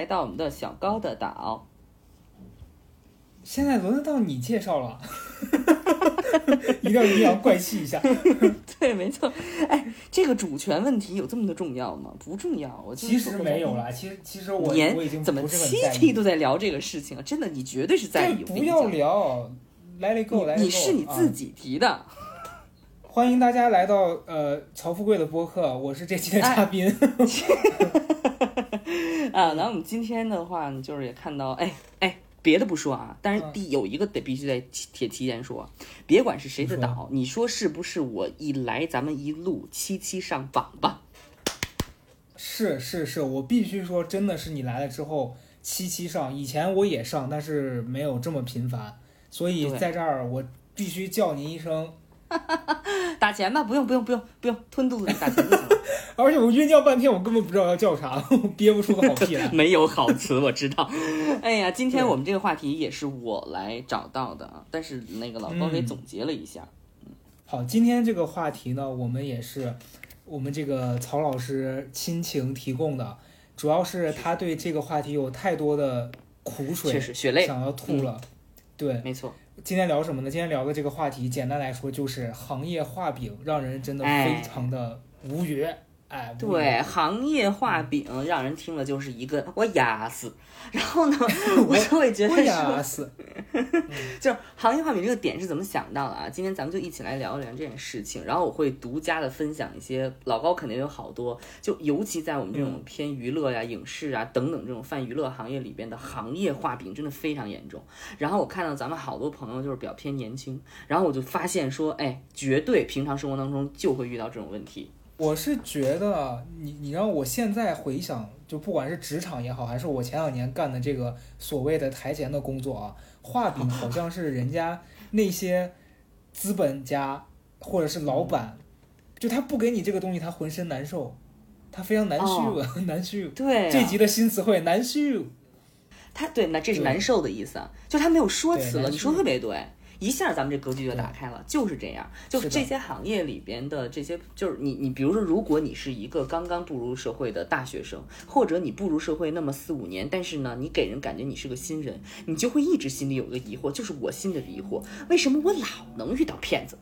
来到我们的小高的岛。现在轮得到你介绍了，一定要阴阳怪气一下。对，没错。哎，这个主权问题有这么的重要吗？不重要。我其实没有了，其实其实我我已经怎么七期都在聊这个事情啊？真的，你绝对是在意。不要聊，Let it go，你是你自己提的。欢迎大家来到呃曹富贵的播客，我是这期的嘉宾。啊，那我们今天的话，就是也看到，哎哎。别的不说啊，但是第有一个得必须得提提前说，别管是谁的岛，你说是不是？我一来，咱们一路七七上榜吧。是是是，我必须说，真的是你来了之后七七上。以前我也上，但是没有这么频繁，所以在这儿我必须叫您一声。打钱吧，不用不用不用不用，吞肚子里打钱就行。而且我酝酿半天，我根本不知道要叫啥，我憋不出个好屁来。没有好词，我知道。哎呀，今天我们这个话题也是我来找到的啊，但是那个老高给总结了一下。嗯，好，今天这个话题呢，我们也是我们这个曹老师亲情提供的，主要是他对这个话题有太多的苦水，血泪想要吐了。对，没错。今天聊什么呢？今天聊的这个话题，简单来说就是行业画饼，让人真的非常的无语。哎，对，行业画饼让人听了就是一个我压死，然后呢，我就会觉得说，就是行业画饼这个点是怎么想到的啊？今天咱们就一起来聊一聊这件事情，然后我会独家的分享一些老高肯定有好多，就尤其在我们这种偏娱乐呀、影视啊等等这种泛娱乐行业里边的行业画饼真的非常严重。然后我看到咱们好多朋友就是比较偏年轻，然后我就发现说，哎，绝对平常生活当中就会遇到这种问题。我是觉得你，你让我现在回想，就不管是职场也好，还是我前两年干的这个所谓的台前的工作啊，画饼好像是人家那些资本家或者是老板，就他不给你这个东西，他浑身难受，他非常难受，难受。对，这集的新词汇难受。他对，那这是难受的意思，就他没有说辞了，你说特别对。一下咱们这格局就打开了，就是这样，就是这些行业里边的这些，就是你你比如说，如果你是一个刚刚步入社会的大学生，或者你步入社会那么四五年，但是呢，你给人感觉你是个新人，你就会一直心里有个疑惑，就是我心里的疑惑，为什么我老能遇到骗子，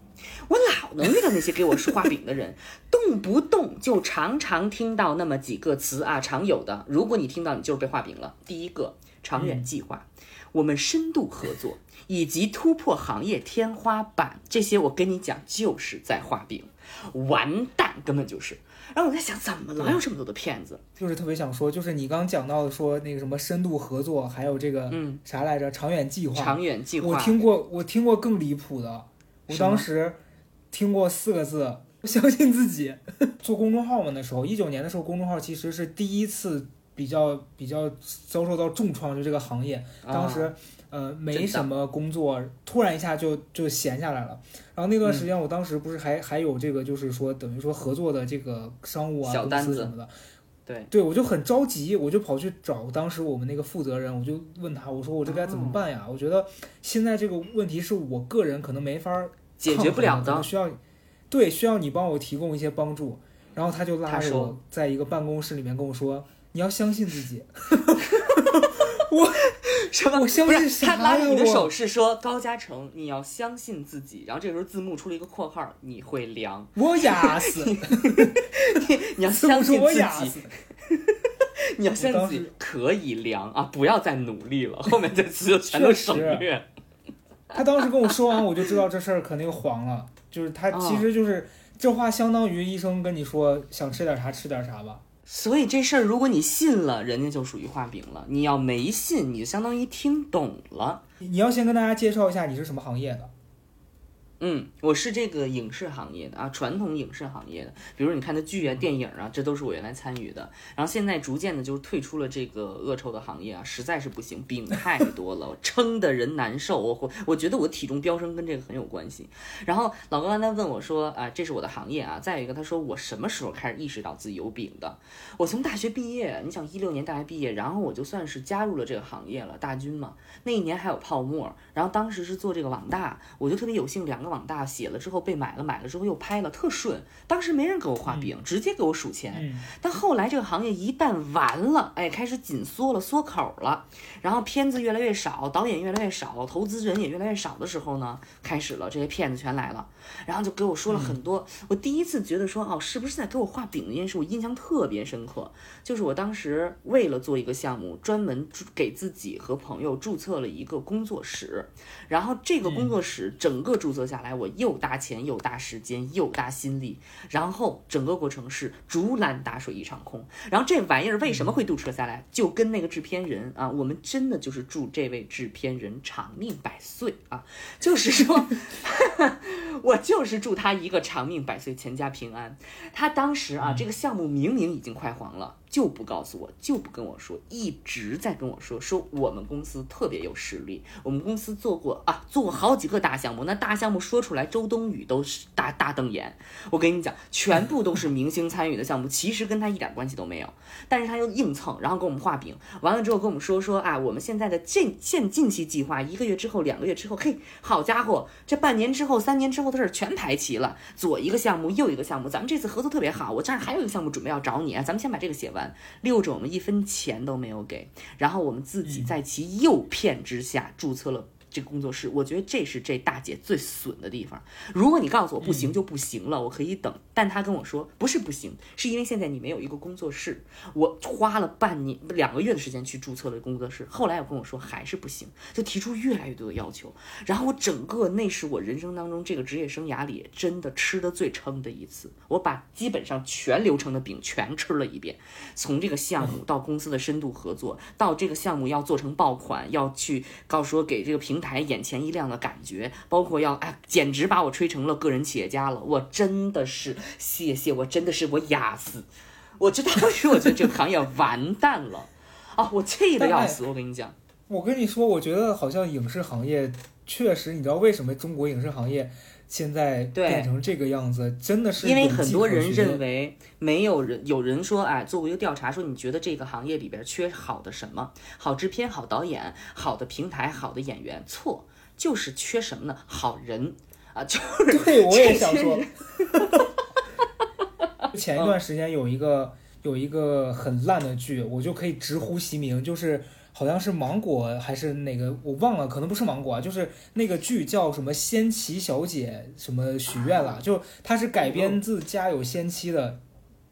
我老能遇到那些给我画饼的人，动不动就常常听到那么几个词啊，常有的，如果你听到，你就是被画饼了。第一个，长远计划，我们深度合作。以及突破行业天花板，这些我跟你讲，就是在画饼，完蛋，根本就是。然后我在想，怎么能有这么多的骗子？就是特别想说，就是你刚讲到的，说那个什么深度合作，还有这个嗯啥来着，长远计划。长远计划。我听过，我听过更离谱的。我当时听过四个字：相信自己。做公众号嘛，那时候一九年的时候，公众号其实是第一次比较比较遭受到重创，就这个行业，当时。呃，没什么工作，突然一下就就闲下来了。然后那段时间，我当时不是还还有这个，就是说等于说合作的这个商务啊、公司什么的。对，对我就很着急，我就跑去找当时我们那个负责人，我就问他，我说我这该怎么办呀？我觉得现在这个问题是我个人可能没法解决不了的，需要对需要你帮我提供一些帮助。然后他就拉着我在一个办公室里面跟我说，你要相信自己。我。什么？不是他拉着你的手是说高嘉诚，你要相信自己。然后这个时候字幕出了一个括号，你会凉。我哑死。你要相信自己。你要相信自己可以凉啊！不要再努力了，后面这词就全都省略。他当时跟我说完，我就知道这事儿肯定黄了。就是他其实就是这话，相当于医生跟你说想吃点啥吃点啥吧。所以这事儿，如果你信了，人家就属于画饼了；你要没信，你就相当于听懂了。你要先跟大家介绍一下你是什么行业的。嗯，我是这个影视行业的啊，传统影视行业的，比如你看的剧啊、电影啊，这都是我原来参与的。然后现在逐渐的，就退出了这个恶臭的行业啊，实在是不行，饼太多了，撑的人难受。我我觉得我体重飙升跟这个很有关系。然后老高刚才问我说啊，这是我的行业啊。再有一个，他说我什么时候开始意识到自己有饼的？我从大学毕业，你想一六年大学毕业，然后我就算是加入了这个行业了，大军嘛。那一年还有泡沫，然后当时是做这个网大，我就特别有幸，两个。个网大写了之后被买了，买了之后又拍了，特顺。当时没人给我画饼，直接给我数钱。但后来这个行业一旦完了，哎，开始紧缩了，缩口了，然后片子越来越少，导演越来越少，投资人也越来越少的时候呢，开始了这些骗子全来了，然后就给我说了很多。我第一次觉得说，哦，是不是在给我画饼这件事，我印象特别深刻。就是我当时为了做一个项目，专门给自己和朋友注册了一个工作室，然后这个工作室整个注册下来，我又搭钱又搭时间又搭心力，然后整个过程是竹篮打水一场空。然后这玩意儿为什么会注册下来？就跟那个制片人啊，我们真的就是祝这位制片人长命百岁啊，就是说，我就是祝他一个长命百岁，全家平安。他当时啊，这个项目明明已经快黄了。就不告诉我，就不跟我说，一直在跟我说，说我们公司特别有实力，我们公司做过啊，做过好几个大项目，那大项目说出来，周冬雨都是大大瞪眼。我跟你讲，全部都是明星参与的项目，其实跟他一点关系都没有，但是他又硬蹭，然后给我们画饼，完了之后跟我们说说啊，我们现在的近现近期计划，一个月之后，两个月之后，嘿，好家伙，这半年之后、三年之后的事儿全排齐了，左一个项目，右一个项目，咱们这次合作特别好，我这儿还有一个项目准备要找你啊，咱们先把这个写完。六种我们一分钱都没有给，然后我们自己在其诱骗之下注册了。这个工作室，我觉得这是这大姐最损的地方。如果你告诉我不行就不行了，我可以等。但她跟我说不是不行，是因为现在你没有一个工作室。我花了半年、两个月的时间去注册了工作室，后来又跟我说还是不行，就提出越来越多的要求。然后我整个那是我人生当中这个职业生涯里真的吃的最撑的一次。我把基本上全流程的饼全吃了一遍，从这个项目到公司的深度合作，到这个项目要做成爆款，要去告说给这个平。台眼前一亮的感觉，包括要哎，简直把我吹成了个人企业家了。我真的是谢谢，我真的是我压死。我就当时我觉得这个行业完蛋了啊，我气的要死。我跟你讲，我跟你说，我觉得好像影视行业确实，你知道为什么中国影视行业？现在变成这个样子，真的是因为很多人认为没有人有人说，哎，做过一个调查，说你觉得这个行业里边缺好的什么？好制片、好导演、好的平台、好的演员？错，就是缺什么呢？好人啊，就是对，我也想说。前一段时间有一个有一个很烂的剧，我就可以直呼其名，就是。好像是芒果还是哪个我忘了，可能不是芒果啊，就是那个剧叫什么《仙奇小姐》什么许愿了，就它是改编自《家有仙妻》的，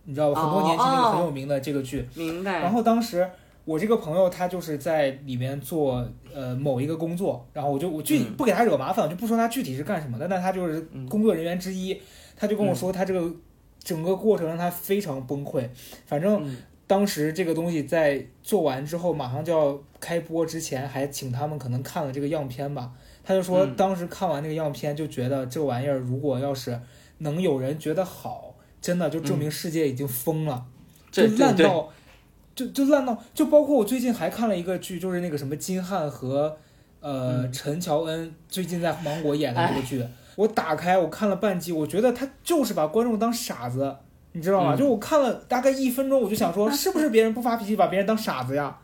你知道吧？很多年前那个很有名的这个剧。明白。然后当时我这个朋友他就是在里面做呃某一个工作，然后我就我具体不给他惹麻烦，就不说他具体是干什么的，但他就是工作人员之一，他就跟我说他这个整个过程让他非常崩溃，反正。当时这个东西在做完之后，马上就要开播之前，还请他们可能看了这个样片吧。他就说，当时看完那个样片，就觉得这玩意儿如果要是能有人觉得好，真的就证明世界已经疯了，就烂到，就就烂到，就包括我最近还看了一个剧，就是那个什么金瀚和呃陈乔恩最近在芒果演的那个剧，我打开我看了半集，我觉得他就是把观众当傻子。你知道吗？就我看了大概一分钟，我就想说，是不是别人不发脾气，把别人当傻子呀？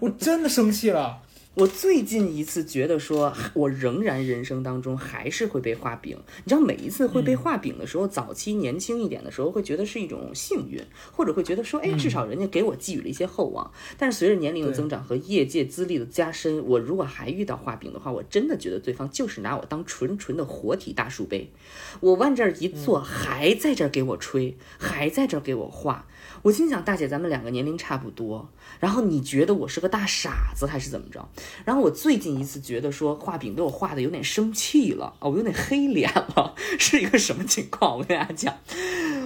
我真的生气了。我最近一次觉得说，我仍然人生当中还是会被画饼。你知道，每一次会被画饼的时候，早期年轻一点的时候会觉得是一种幸运，或者会觉得说，哎，至少人家给我寄予了一些厚望。但是随着年龄的增长和业界资历的加深，我如果还遇到画饼的话，我真的觉得对方就是拿我当纯纯的活体大树碑。我往这儿一坐，还在这儿给我吹，还在这儿给我画。我心想，大姐，咱们两个年龄差不多，然后你觉得我是个大傻子还是怎么着？然后我最近一次觉得说画饼给我画的有点生气了啊，我有点黑脸了，是一个什么情况？我跟大家讲，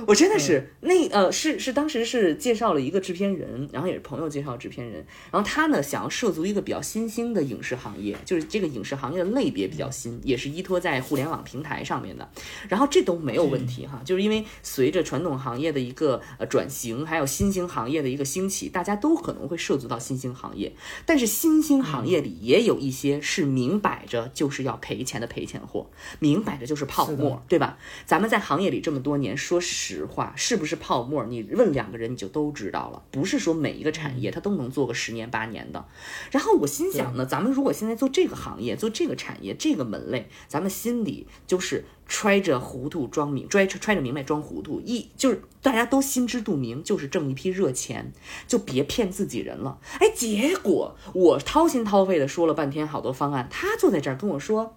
我真的是那呃是是当时是介绍了一个制片人，然后也是朋友介绍制片人，然后他呢想要涉足一个比较新兴的影视行业，就是这个影视行业的类别比较新，也是依托在互联网平台上面的，然后这都没有问题哈，就是因为随着传统行业的一个呃转型。还有新兴行业的一个兴起，大家都可能会涉足到新兴行业，但是新兴行业里也有一些是明摆着就是要赔钱的赔钱货，明摆着就是泡沫，对吧？咱们在行业里这么多年，说实实话，是不是泡沫？你问两个人你就都知道了。不是说每一个产业它都能做个十年八年的。然后我心想呢，咱们如果现在做这个行业，做这个产业这个门类，咱们心里就是揣着糊涂装明，揣揣着明白装糊涂，一就是大家都心知肚明，就是挣一批热钱，就别骗自己人了。哎，结果我掏心掏肺的说了半天好多方案，他坐在这儿跟我说，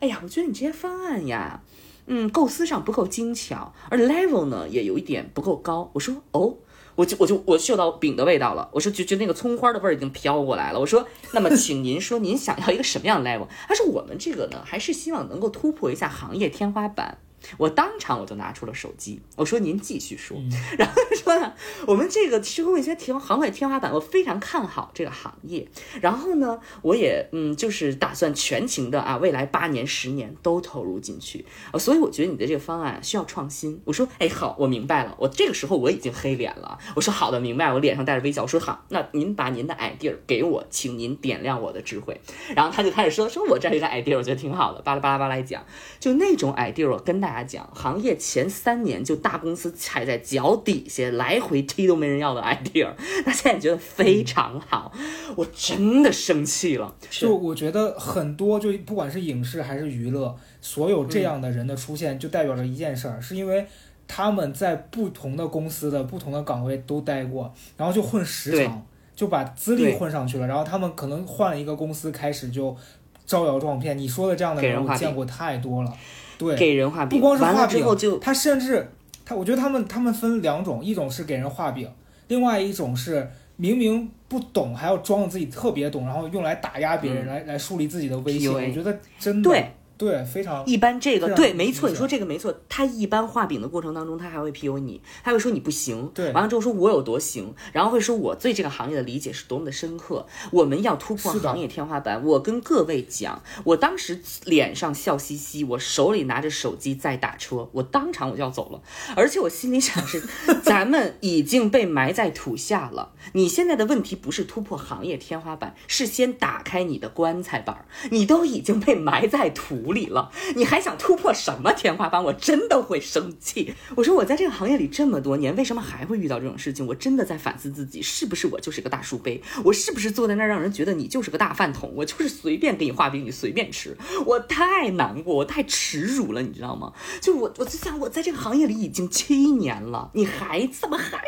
哎呀，我觉得你这些方案呀。嗯，构思上不够精巧，而 level 呢也有一点不够高。我说哦，我就我就我嗅到饼的味道了。我说就就那个葱花的味儿已经飘过来了。我说那么 请您说您想要一个什么样的 level？他说我们这个呢还是希望能够突破一下行业天花板。我当场我就拿出了手机，我说您继续说，然后说呢，我们这个其实我一些天行业天花板，我非常看好这个行业，然后呢，我也嗯就是打算全情的啊，未来八年十年都投入进去。啊，所以我觉得你的这个方案需要创新。我说哎好，我明白了，我这个时候我已经黑脸了，我说好的明白，我脸上带着微笑，我说好，那您把您的 idea 给我，请您点亮我的智慧。然后他就开始说说我这儿一个 idea，我觉得挺好的，巴拉巴拉巴拉来讲，就那种 idea 我跟大。大家讲，行业前三年就大公司踩在脚底下，来回踢都没人要的 idea，那现在觉得非常好，我真的生气了。就我觉得很多，就不管是影视还是娱乐，所有这样的人的出现，就代表着一件事儿，是因为他们在不同的公司的不同的岗位都待过，然后就混时长，就把资历混上去了，然后他们可能换了一个公司，开始就招摇撞骗。你说的这样的人，我见过太多了。对，给人画饼，不光是画饼，就他甚至他，我觉得他们他们分两种，一种是给人画饼，另外一种是明明不懂还要装自己特别懂，然后用来打压别人，来来树立自己的威信。我觉得真的对。对，非常一般。这个对，没错，你说这个没错。他一般画饼的过程当中，他还会 PU 你，他会说你不行。对，完了之后说我有多行，然后会说我对这个行业的理解是多么的深刻。我们要突破行业天花板。我跟各位讲，我当时脸上笑嘻嘻，我手里拿着手机在打车，我当场我就要走了。而且我心里想是，咱们已经被埋在土下了。你现在的问题不是突破行业天花板，是先打开你的棺材板。你都已经被埋在土。里了，你还想突破什么天花板？我真的会生气。我说我在这个行业里这么多年，为什么还会遇到这种事情？我真的在反思自己，是不是我就是个大书杯？我是不是坐在那儿让人觉得你就是个大饭桶？我就是随便给你画饼，你随便吃。我太难过，我太耻辱了，你知道吗？就我，我就想，我在这个行业里已经七年了，你还怎么还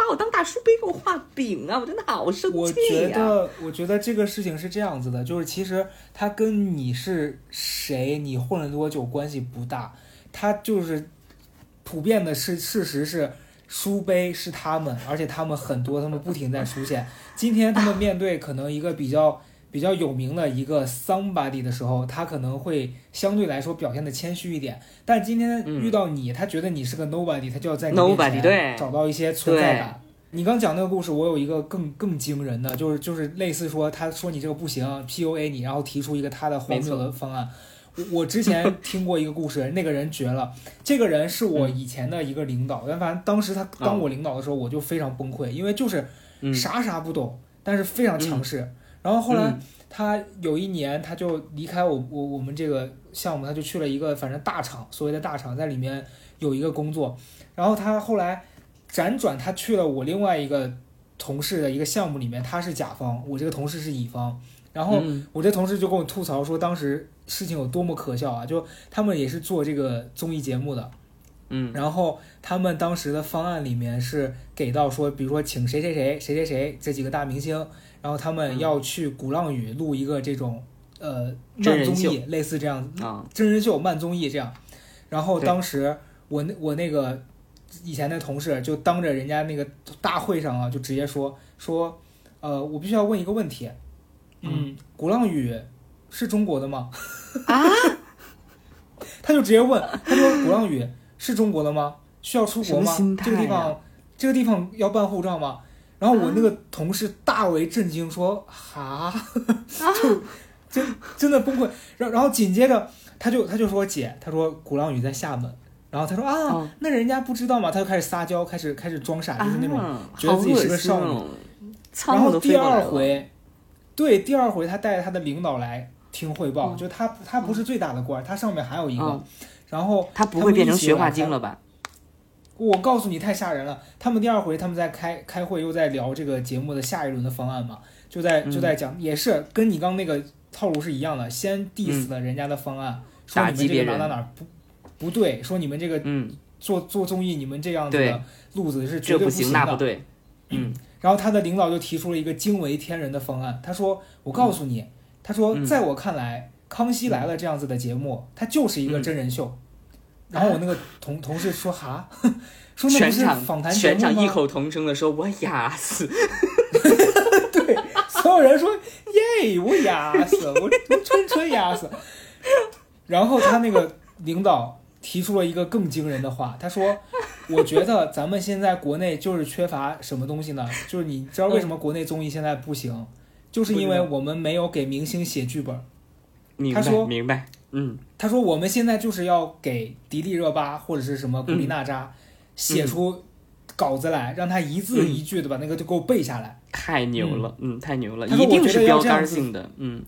把我当大叔杯给我画饼啊？我真的好生气呀！我觉得，我觉得这个事情是这样子的，就是其实他跟你是谁。谁你混了多久关系不大，他就是普遍的是事实是书杯是他们，而且他们很多，他们不停在出现。今天他们面对可能一个比较比较有名的一个 somebody 的时候，他可能会相对来说表现的谦虚一点。但今天遇到你，他觉得你是个 nobody，他就要在你面前找到一些存在感。你刚讲那个故事，我有一个更更惊人的，就是就是类似说，他说你这个不行，PUA 你，然后提出一个他的荒谬的方案。我之前 听过一个故事，那个人绝了。这个人是我以前的一个领导，但反正当时他当我领导的时候，我就非常崩溃，因为就是啥啥不懂，但是非常强势。然后后来他有一年他就离开我我我们这个项目，他就去了一个反正大厂，所谓的大厂，在里面有一个工作。然后他后来辗转，他去了我另外一个同事的一个项目里面，他是甲方，我这个同事是乙方。然后我这同事就跟我吐槽说，当时事情有多么可笑啊！就他们也是做这个综艺节目的，嗯，然后他们当时的方案里面是给到说，比如说请谁谁谁谁谁谁这几个大明星，然后他们要去鼓浪屿录一个这种呃慢综艺，类似这样啊真人秀慢综艺这样。然后当时我那我那个以前的同事就当着人家那个大会上啊，就直接说说呃，我必须要问一个问题。嗯，鼓浪屿是中国的吗？啊？他就直接问，他说：“鼓浪屿是中国的吗？需要出国吗？这个地方，这个地方要办护照吗？”然后我那个同事大为震惊，说：“哈，就真真的崩溃。”然然后紧接着他就他就说：“姐，他说鼓浪屿在厦门。”然后他说：“啊，那人家不知道吗？”他就开始撒娇，开始开始装傻，就是那种觉得自己是个少女。然后第二回。对，第二回他带着他的领导来听汇报，就他他不是最大的官，他上面还有一个，然后他不会变成学化精了吧？我告诉你太吓人了。他们第二回他们在开开会，又在聊这个节目的下一轮的方案嘛，就在就在讲，也是跟你刚那个套路是一样的，先 diss 了人家的方案，说你们这个哪哪哪不不对，说你们这个做做综艺你们这样子的路子是绝对不行的，不对。嗯，然后他的领导就提出了一个惊为天人的方案，他说：“我告诉你，他说在我看来，《康熙来了》这样子的节目，它就是一个真人秀。”然后我那个同同事说：“哈，说那不是访谈节目吗？”全场异口同声的说：“我哑死。”对，所有人说：“耶，我哑死，我我纯纯哑死。”然后他那个领导提出了一个更惊人的话，他说。我觉得咱们现在国内就是缺乏什么东西呢？就是你知道为什么国内综艺现在不行，就是因为我们没有给明星写剧本。他说明白，嗯，他说我们现在就是要给迪丽热巴或者是什么古力娜扎写出稿子来，让他一字一句的把那个就给我背下来。太牛了，嗯，太牛了，一定是标杆性的，嗯，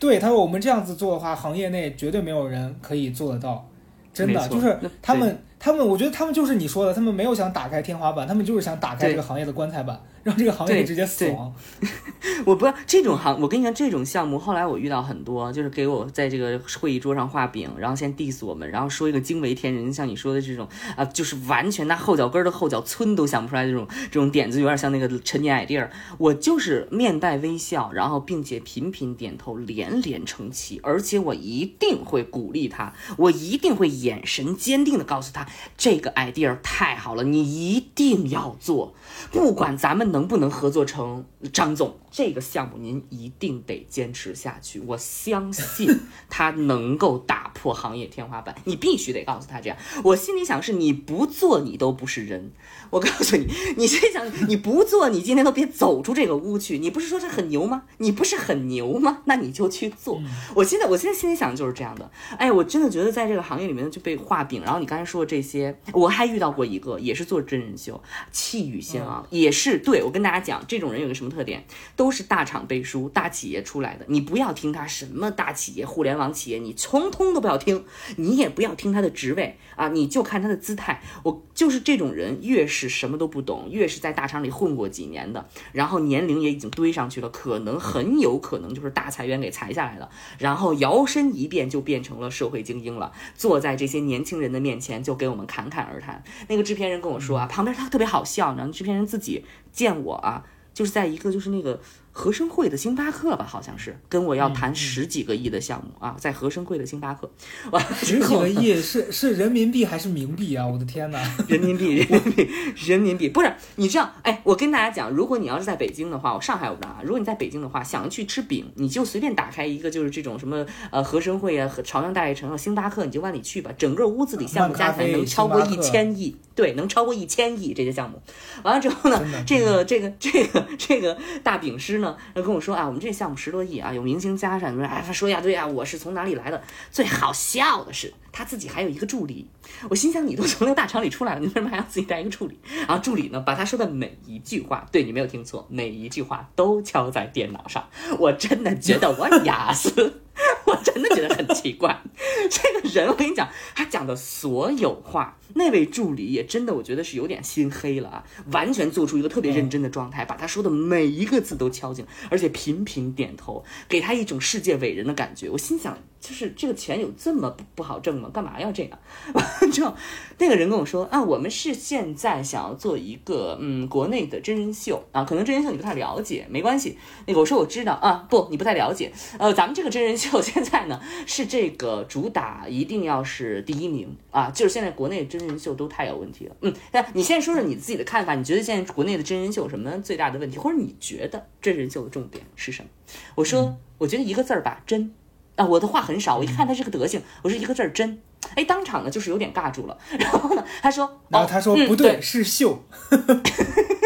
对，他说我们这样子做的话，行业内绝对没有人可以做得到，真的就是他们。他们，我觉得他们就是你说的，他们没有想打开天花板，他们就是想打开这个行业的棺材板。让这个行业直接死亡。我不这种行，我跟你讲，这种项目后来我遇到很多，就是给我在这个会议桌上画饼，然后先 diss 我们，然后说一个惊为天人，像你说的这种啊，就是完全那后脚跟的后脚村都想不出来这种这种点子，有点像那个陈年矮地儿。我就是面带微笑，然后并且频频点头，连连称奇，而且我一定会鼓励他，我一定会眼神坚定的告诉他，这个 idea 太好了，你一定要做，不管咱们能。不能合作成张总？这个项目您一定得坚持下去，我相信 他能够打破行业天花板。你必须得告诉他这样。我心里想是，你不做你都不是人。我告诉你，你心里想你不做，你今天都别走出这个屋去。你不是说这很牛吗？你不是很牛吗？那你就去做。我现在我现在心里想的就是这样的。哎，我真的觉得在这个行业里面就被画饼。然后你刚才说的这些，我还遇到过一个，也是做真人秀，气宇轩昂，也是对我跟大家讲，这种人有个什么特点，都是大厂背书、大企业出来的。你不要听他什么大企业、互联网企业，你通通都不要听，你也不要听他的职位啊，你就看他的姿态。我就是这种人，越是。什么都不懂，越是在大厂里混过几年的，然后年龄也已经堆上去了，可能很有可能就是大裁员给裁下来的，然后摇身一变就变成了社会精英了，坐在这些年轻人的面前就给我们侃侃而谈。那个制片人跟我说啊，旁边他特别好笑，然后制片人自己见我啊，就是在一个就是那个。和生汇的星巴克吧，好像是跟我要谈十几个亿的项目啊，在和生汇的星巴克，哇，十几个亿是是人民币还是冥币啊？我的天哪，人民币，人民币，人民币，不是你这样，哎，我跟大家讲，如果你要是在北京的话，我上海我不知道啊，如果你在北京的话，想要去吃饼，你就随便打开一个就是这种什么呃和生汇啊和朝阳大悦城啊星巴克，你就往里去吧，整个屋子里项目加起来能超过一千亿，对，能超过一千亿这些项目，完了之后呢，这个这个这个这个大饼师呢，跟我说啊。我们这项目十多亿啊，有明星加上，哎，他说呀，对呀，我是从哪里来的？最好笑的是，他自己还有一个助理。我心想，你都从那个大厂里出来了，你为什么还要自己带一个助理？然后助理呢，把他说的每一句话，对你没有听错，每一句话都敲在电脑上。我真的觉得我哑死，我真的觉得很奇怪。这个人，我跟你讲，他讲的所有话。那位助理也真的，我觉得是有点心黑了啊！完全做出一个特别认真的状态，把他说的每一个字都敲进，而且频频点头，给他一种世界伟人的感觉。我心想。就是这个钱有这么不不好挣吗？干嘛要这样？完了之后，那个人跟我说啊，我们是现在想要做一个嗯国内的真人秀啊，可能真人秀你不太了解，没关系。那个我说我知道啊，不，你不太了解。呃，咱们这个真人秀现在呢是这个主打一定要是第一名啊，就是现在国内真人秀都太有问题了。嗯，那你先说说你自己的看法，你觉得现在国内的真人秀有什么最大的问题，或者你觉得真人秀的重点是什么？我说，我觉得一个字儿吧，真。啊，我的话很少，我一看他这个德行，我说一个字儿真，哎，当场呢就是有点尬住了。然后呢，他说，然后他说不对，是秀，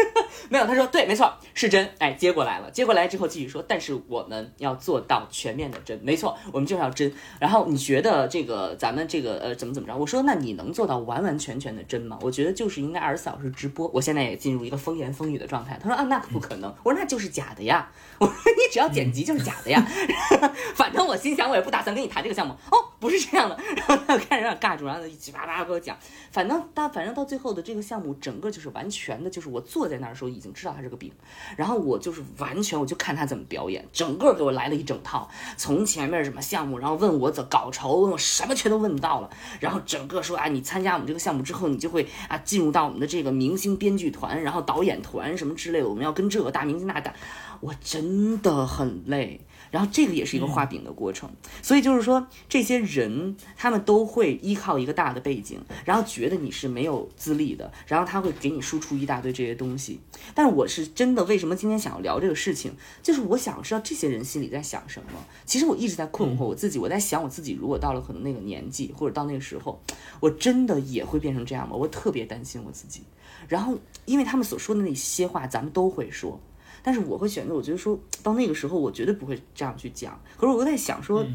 没有，他说对，没错，是真。哎，接过来了，接过来之后继续说，但是我们要做到全面的真，没错，我们就是要真。然后你觉得这个咱们这个呃怎么怎么着？我说那你能做到完完全全的真吗？我觉得就是应该二十四小时直播。我现在也进入一个风言风语的状态。他说啊，那不可能。我说那就是假的呀。我说你只要剪辑就是假的呀。我心想我也不打算跟你谈这个项目。哦，不是这样的。然后他开始有点尬住，然后一起叭叭给我讲。反正但反正到最后的这个项目，整个就是完全的，就是我坐在那儿的时候已经知道他是个饼，然后我就是完全我就看他怎么表演，整个给我来了一整套，从前面什么项目，然后问我怎稿酬，问我什么全都问到了，然后整个说啊，你参加我们这个项目之后，你就会啊进入到我们的这个明星编剧团，然后导演团什么之类的，我们要跟这个大明星那大，我真的很累。然后这个也是一个画饼的过程，所以就是说，这些人他们都会依靠一个大的背景，然后觉得你是没有资历的，然后他会给你输出一大堆这些东西。但是我是真的，为什么今天想要聊这个事情，就是我想知道这些人心里在想什么。其实我一直在困惑我自己，我在想我自己，如果到了可能那个年纪，或者到那个时候，我真的也会变成这样吗？我特别担心我自己。然后，因为他们所说的那些话，咱们都会说。但是我会选择，我觉得说到那个时候，我绝对不会这样去讲。可是我又在想说，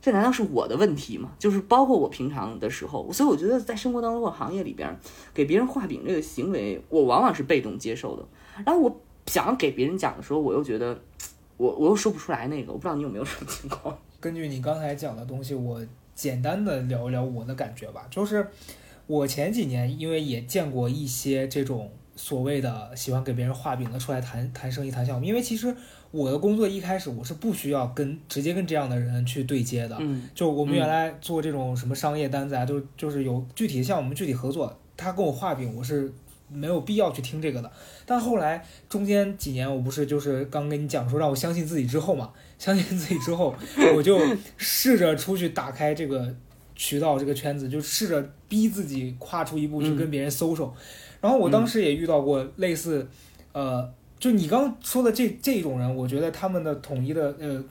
这难道是我的问题吗？就是包括我平常的时候，所以我觉得在生活当中或行业里边，给别人画饼这个行为，我往往是被动接受的。然后我想要给别人讲的时候，我又觉得我我又说不出来那个。我不知道你有没有什么情况。根据你刚才讲的东西，我简单的聊一聊我的感觉吧。就是我前几年因为也见过一些这种。所谓的喜欢给别人画饼的出来谈谈生意谈项目，因为其实我的工作一开始我是不需要跟直接跟这样的人去对接的，嗯，就我们原来做这种什么商业单子啊，就就是有具体的项目，我们具体合作，他跟我画饼，我是没有必要去听这个的。但后来中间几年，我不是就是刚跟你讲说让我相信自己之后嘛，相信自己之后，我就试着出去打开这个渠道这个圈子，就试着逼自己跨出一步去跟别人搜索。然后我当时也遇到过类似，呃，就你刚说的这这种人，我觉得他们的统一的呃，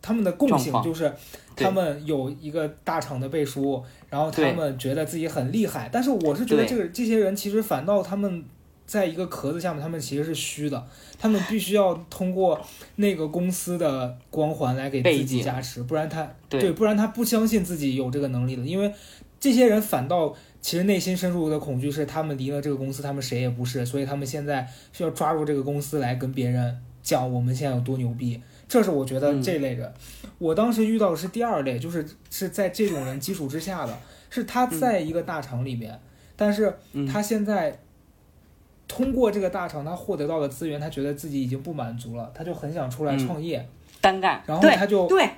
他们的共性就是他们有一个大厂的背书，然后他们觉得自己很厉害。但是我是觉得这个这些人其实反倒他们在一个壳子下面，他们其实是虚的，他们必须要通过那个公司的光环来给自己加持，不然他对，不然他不相信自己有这个能力的，因为这些人反倒。其实内心深处的恐惧是，他们离了这个公司，他们谁也不是，所以他们现在需要抓住这个公司来跟别人讲我们现在有多牛逼。这是我觉得这类人。我当时遇到的是第二类，就是是在这种人基础之下的，是他在一个大厂里面，但是他现在通过这个大厂他获得到的资源，他觉得自己已经不满足了，他就很想出来创业，单干，然后他就对。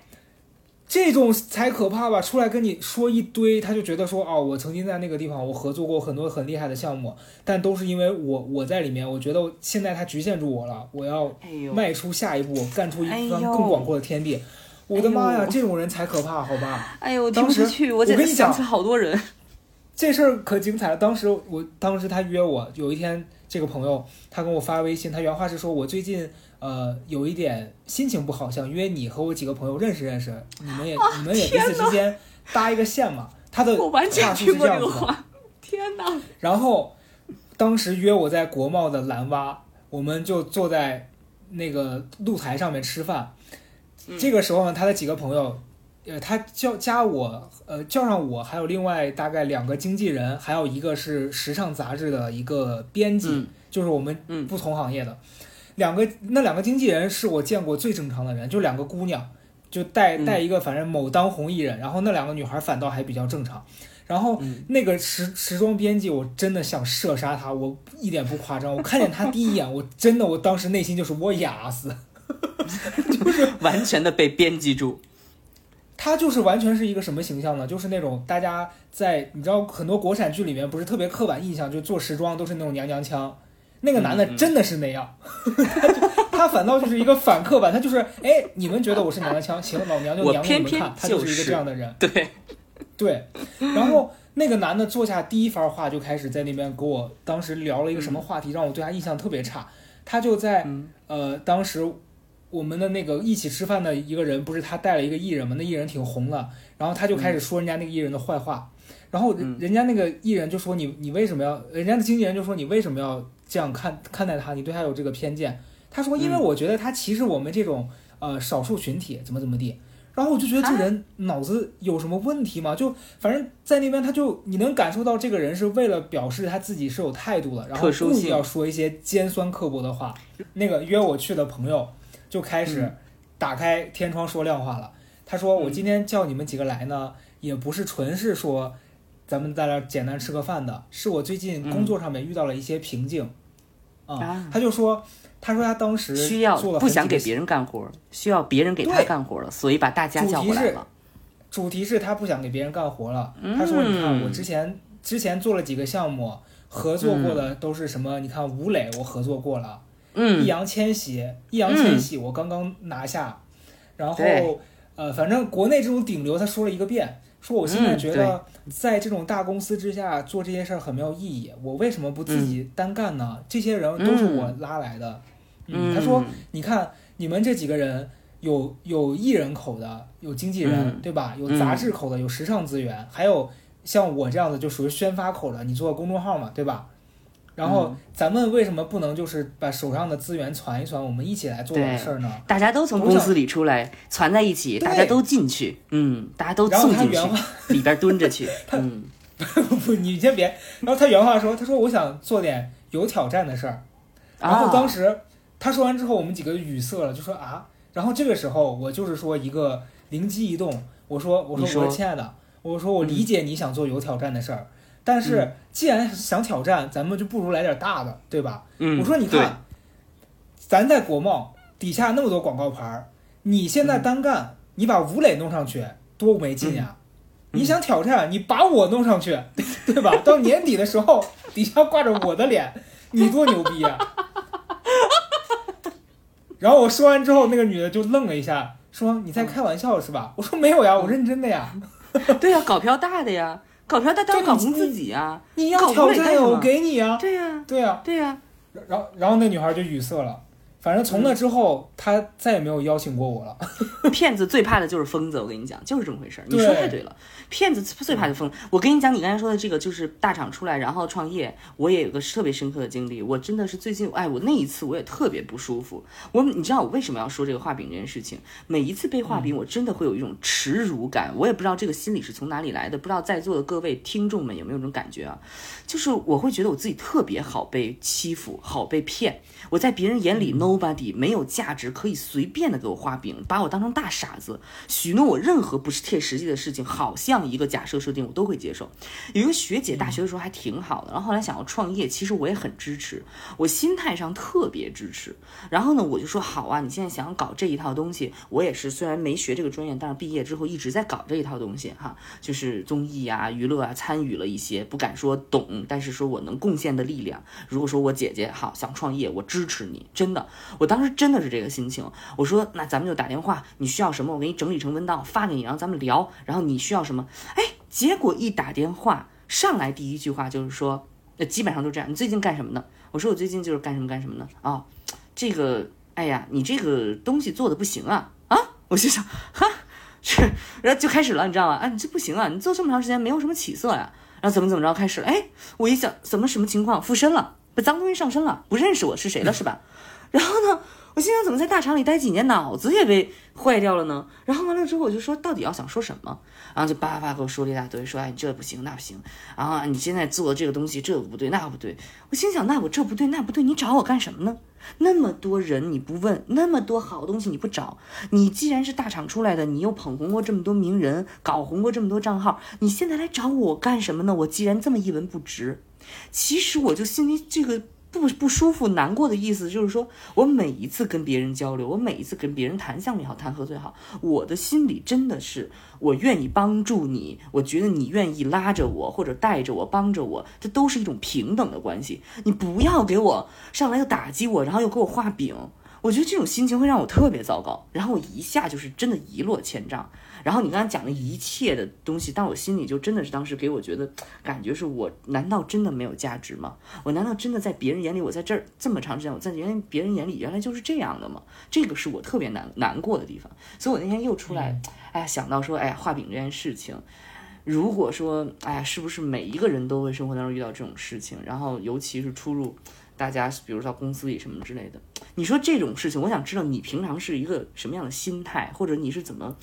这种才可怕吧！出来跟你说一堆，他就觉得说哦，我曾经在那个地方，我合作过很多很厉害的项目，但都是因为我我在里面，我觉得现在他局限住我了，我要迈出下一步，干出一番更广阔的天地。我的妈呀，这种人才可怕，好吧？哎呦，当时我跟你讲，好多人，这事儿可精彩了。当时我当时他约我，有一天这个朋友他跟我发微信，他原话是说我最近。呃，有一点心情不好，想约你和我几个朋友认识认识，你们也你们也彼此之间搭一个线嘛。他的话术是这样子的。天哪！然后当时约我在国贸的蓝蛙，我们就坐在那个露台上面吃饭。这个时候呢，他的几个朋友，呃，他叫加我，呃，叫上我，还有另外大概两个经纪人，还有一个是时尚杂志的一个编辑，就是我们不同行业的。两个那两个经纪人是我见过最正常的人，就两个姑娘，就带带一个反正某当红艺人，然后那两个女孩反倒还比较正常，然后那个时时装编辑我真的想射杀他，我一点不夸张，我看见他第一眼，我真的我当时内心就是我哑死，就是完全的被编辑住，他就是完全是一个什么形象呢？就是那种大家在你知道很多国产剧里面不是特别刻板印象，就做时装都是那种娘娘腔。那个男的真的是那样，他 就他反倒就是一个反刻板，他就是哎，你们觉得我是娘娘腔，行，老娘就娘给你们看，他就是一个这样的人。对，对。然后那个男的坐下第一番话就开始在那边给我，当时聊了一个什么话题，让我对他印象特别差。他就在呃，当时我们的那个一起吃饭的一个人，不是他带了一个艺人吗，那艺人挺红的，然后他就开始说人家那个艺人的坏话。然后人家那个艺人就说你你为什么要？人家的经纪人就说你为什么要这样看看待他，你对他有这个偏见。他说，因为我觉得他歧视我们这种呃少数群体，怎么怎么地。然后我就觉得这人脑子有什么问题吗？就反正在那边，他就你能感受到这个人是为了表示他自己是有态度的，然后故意要说一些尖酸刻薄的话。那个约我去的朋友就开始打开天窗说亮话了。他说：“我今天叫你们几个来呢，也不是纯是说咱们在这简单吃个饭的，是我最近工作上面遇到了一些瓶颈。”啊，他就说。他说他当时需要不想给别人干活，需要别人给他干活了，所以把大家叫过来了。主题是他不想给别人干活了。他说：“你看，我之前之前做了几个项目，合作过的都是什么？你看吴磊，我合作过了。嗯，易烊千玺，易烊千玺我刚刚拿下。然后呃，反正国内这种顶流，他说了一个遍。说我现在觉得在这种大公司之下做这些事儿很没有意义。我为什么不自己单干呢？这些人都是我拉来的。”嗯，他说：“你看，你们这几个人有有艺人口的，有经纪人，对吧？有杂志口的，有时尚资源，还有像我这样的，就属于宣发口的。你做公众号嘛，对吧？然后咱们为什么不能就是把手上的资源攒一攒，我们一起来做点事儿呢？大家都从公司里出来，攒在一起，大家都进去，嗯，大家都然后他原话 里边蹲着去，嗯，不，你先别。然后他原话说：他说我想做点有挑战的事儿。然后当时。”他说完之后，我们几个语塞了，就说啊。然后这个时候，我就是说一个灵机一动，我说我说我说亲爱的，我说我理解你想做有挑战的事儿，但是既然想挑战，咱们就不如来点大的，对吧？我说你看，咱在国贸底下那么多广告牌儿，你现在单干，你把吴磊弄上去多没劲呀！你想挑战，你把我弄上去，对吧？到年底的时候，底下挂着我的脸，你多牛逼呀！然后我说完之后，那个女的就愣了一下，说：“你在开玩笑是吧？”我说：“没有呀，我认真的呀。”对呀，搞票大的呀，搞票大当然搞红自己啊。你要挑战呀，我给你啊。对呀，对呀，对呀。然后，然后那女孩就语塞了。反正从那之后，他再也没有邀请过我了。骗子最怕的就是疯子，我跟你讲，就是这么回事儿。你说太对了，骗子最怕的疯。我跟你讲，你刚才说的这个就是大厂出来然后创业，我也有个特别深刻的经历。我真的是最近，哎，我那一次我也特别不舒服。我，你知道我为什么要说这个画饼这件事情？每一次被画饼，我真的会有一种耻辱感。我也不知道这个心理是从哪里来的，不知道在座的各位听众们有没有这种感觉啊？就是我会觉得我自己特别好被欺负，好被骗。我在别人眼里 nobody 没有价值，可以随便的给我画饼，把我当成大傻子，许诺我任何不是切实际的事情，好像一个假设设定，我都会接受。有一个学姐大学的时候还挺好的，然后后来想要创业，其实我也很支持，我心态上特别支持。然后呢，我就说好啊，你现在想搞这一套东西，我也是，虽然没学这个专业，但是毕业之后一直在搞这一套东西哈，就是综艺啊、娱乐啊，参与了一些，不敢说懂，但是说我能贡献的力量。如果说我姐姐好想创业，我。支持你，真的，我当时真的是这个心情。我说，那咱们就打电话，你需要什么，我给你整理成文档发给你，然后咱们聊。然后你需要什么？哎，结果一打电话上来，第一句话就是说，那基本上都这样。你最近干什么呢？我说我最近就是干什么干什么呢？啊，这个，哎呀，你这个东西做的不行啊啊！我就想，哈，是，然后就开始了，你知道吗？啊，你这不行啊，你做这么长时间没有什么起色呀。然后怎么怎么着开始了？哎，我一想，怎么什么情况？附身了。把脏东西上身了，不认识我是谁了是吧？然后呢，我心想怎么在大厂里待几年，脑子也被坏掉了呢？然后完了之后，我就说到底要想说什么？然后就叭叭叭给我说了一大堆，说哎这不行那不行，然后你现在做的这个东西这不对那不对。我心想那我这不对那不对，你找我干什么呢？那么多人你不问，那么多好东西你不找，你既然是大厂出来的，你又捧红过这么多名人，搞红过这么多账号，你现在来找我干什么呢？我既然这么一文不值。其实我就心里这个不不舒服、难过的意思，就是说我每一次跟别人交流，我每一次跟别人谈项目也好，谈合作也好，我的心里真的是我愿意帮助你，我觉得你愿意拉着我或者带着我帮着我，这都是一种平等的关系。你不要给我上来又打击我，然后又给我画饼，我觉得这种心情会让我特别糟糕，然后我一下就是真的一落千丈。然后你刚才讲的一切的东西，但我心里就真的是当时给我觉得感觉是我难道真的没有价值吗？我难道真的在别人眼里，我在这儿这么长时间，我在原别人眼里原来就是这样的吗？这个是我特别难难过的地方。所以我那天又出来，哎呀，想到说，哎呀，画饼这件事情，如果说，哎呀，是不是每一个人都会生活当中遇到这种事情？然后尤其是出入大家比如到公司里什么之类的。你说这种事情，我想知道你平常是一个什么样的心态，或者你是怎么？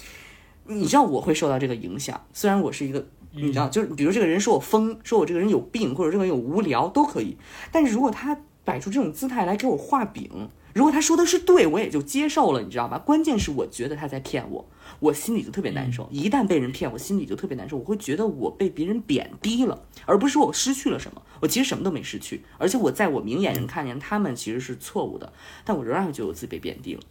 你知道我会受到这个影响，虽然我是一个，你知道，就是比如这个人说我疯，说我这个人有病，或者这个人有无聊都可以，但是如果他摆出这种姿态来给我画饼，如果他说的是对，我也就接受了，你知道吧？关键是我觉得他在骗我，我心里就特别难受。一旦被人骗，我心里就特别难受，我会觉得我被别人贬低了，而不是说我失去了什么。我其实什么都没失去，而且我在我明眼人看见他们其实是错误的，但我仍然会觉得我自己被贬低了。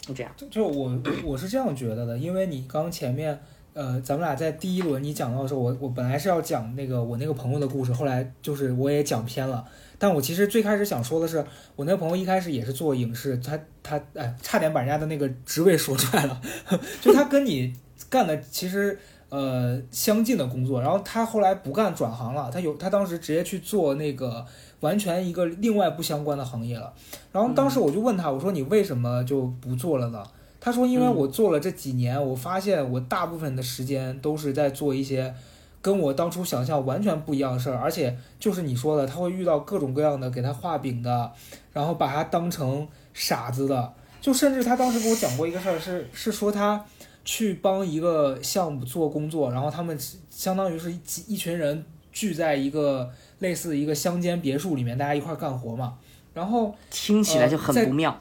就这样，就就我我是这样觉得的，因为你刚前面，呃，咱们俩在第一轮你讲到的时候，我我本来是要讲那个我那个朋友的故事，后来就是我也讲偏了。但我其实最开始想说的是，我那个朋友一开始也是做影视，他他哎，差点把人家的那个职位说出来了，就他跟你干的其实呃相近的工作，然后他后来不干转行了，他有他当时直接去做那个。完全一个另外不相关的行业了，然后当时我就问他，我说你为什么就不做了呢？他说因为我做了这几年，我发现我大部分的时间都是在做一些跟我当初想象完全不一样的事儿，而且就是你说的，他会遇到各种各样的给他画饼的，然后把他当成傻子的，就甚至他当时给我讲过一个事儿，是是说他去帮一个项目做工作，然后他们相当于是一一群人聚在一个。类似一个乡间别墅里面，大家一块干活嘛，然后听起来就很不妙。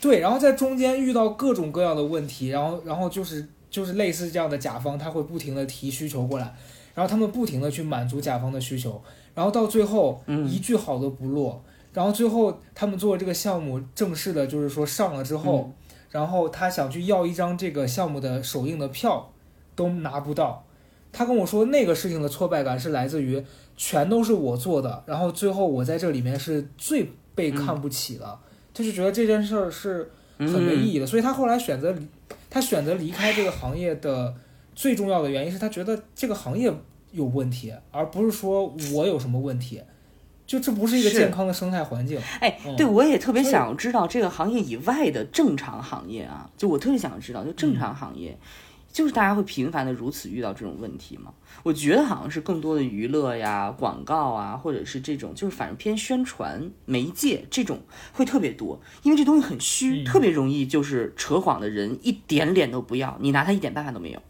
对，然后在中间遇到各种各样的问题，然后然后就是就是类似这样的甲方，他会不停的提需求过来，然后他们不停的去满足甲方的需求，然后到最后一句好的不落，然后最后他们做这个项目正式的就是说上了之后，然后他想去要一张这个项目的首映的票，都拿不到。他跟我说那个事情的挫败感是来自于。全都是我做的，然后最后我在这里面是最被看不起的，就是觉得这件事儿是很没意义的，所以他后来选择他选择离开这个行业的最重要的原因是他觉得这个行业有问题，而不是说我有什么问题，就这不是一个健康的生态环境。哎，对我也特别想知道这个行业以外的正常行业啊，就我特别想知道，就正常行业。就是大家会频繁的如此遇到这种问题吗？我觉得好像是更多的娱乐呀、广告啊，或者是这种就是反正偏宣传媒介这种会特别多，因为这东西很虚，特别容易就是扯谎的人一点脸都不要，你拿他一点办法都没有。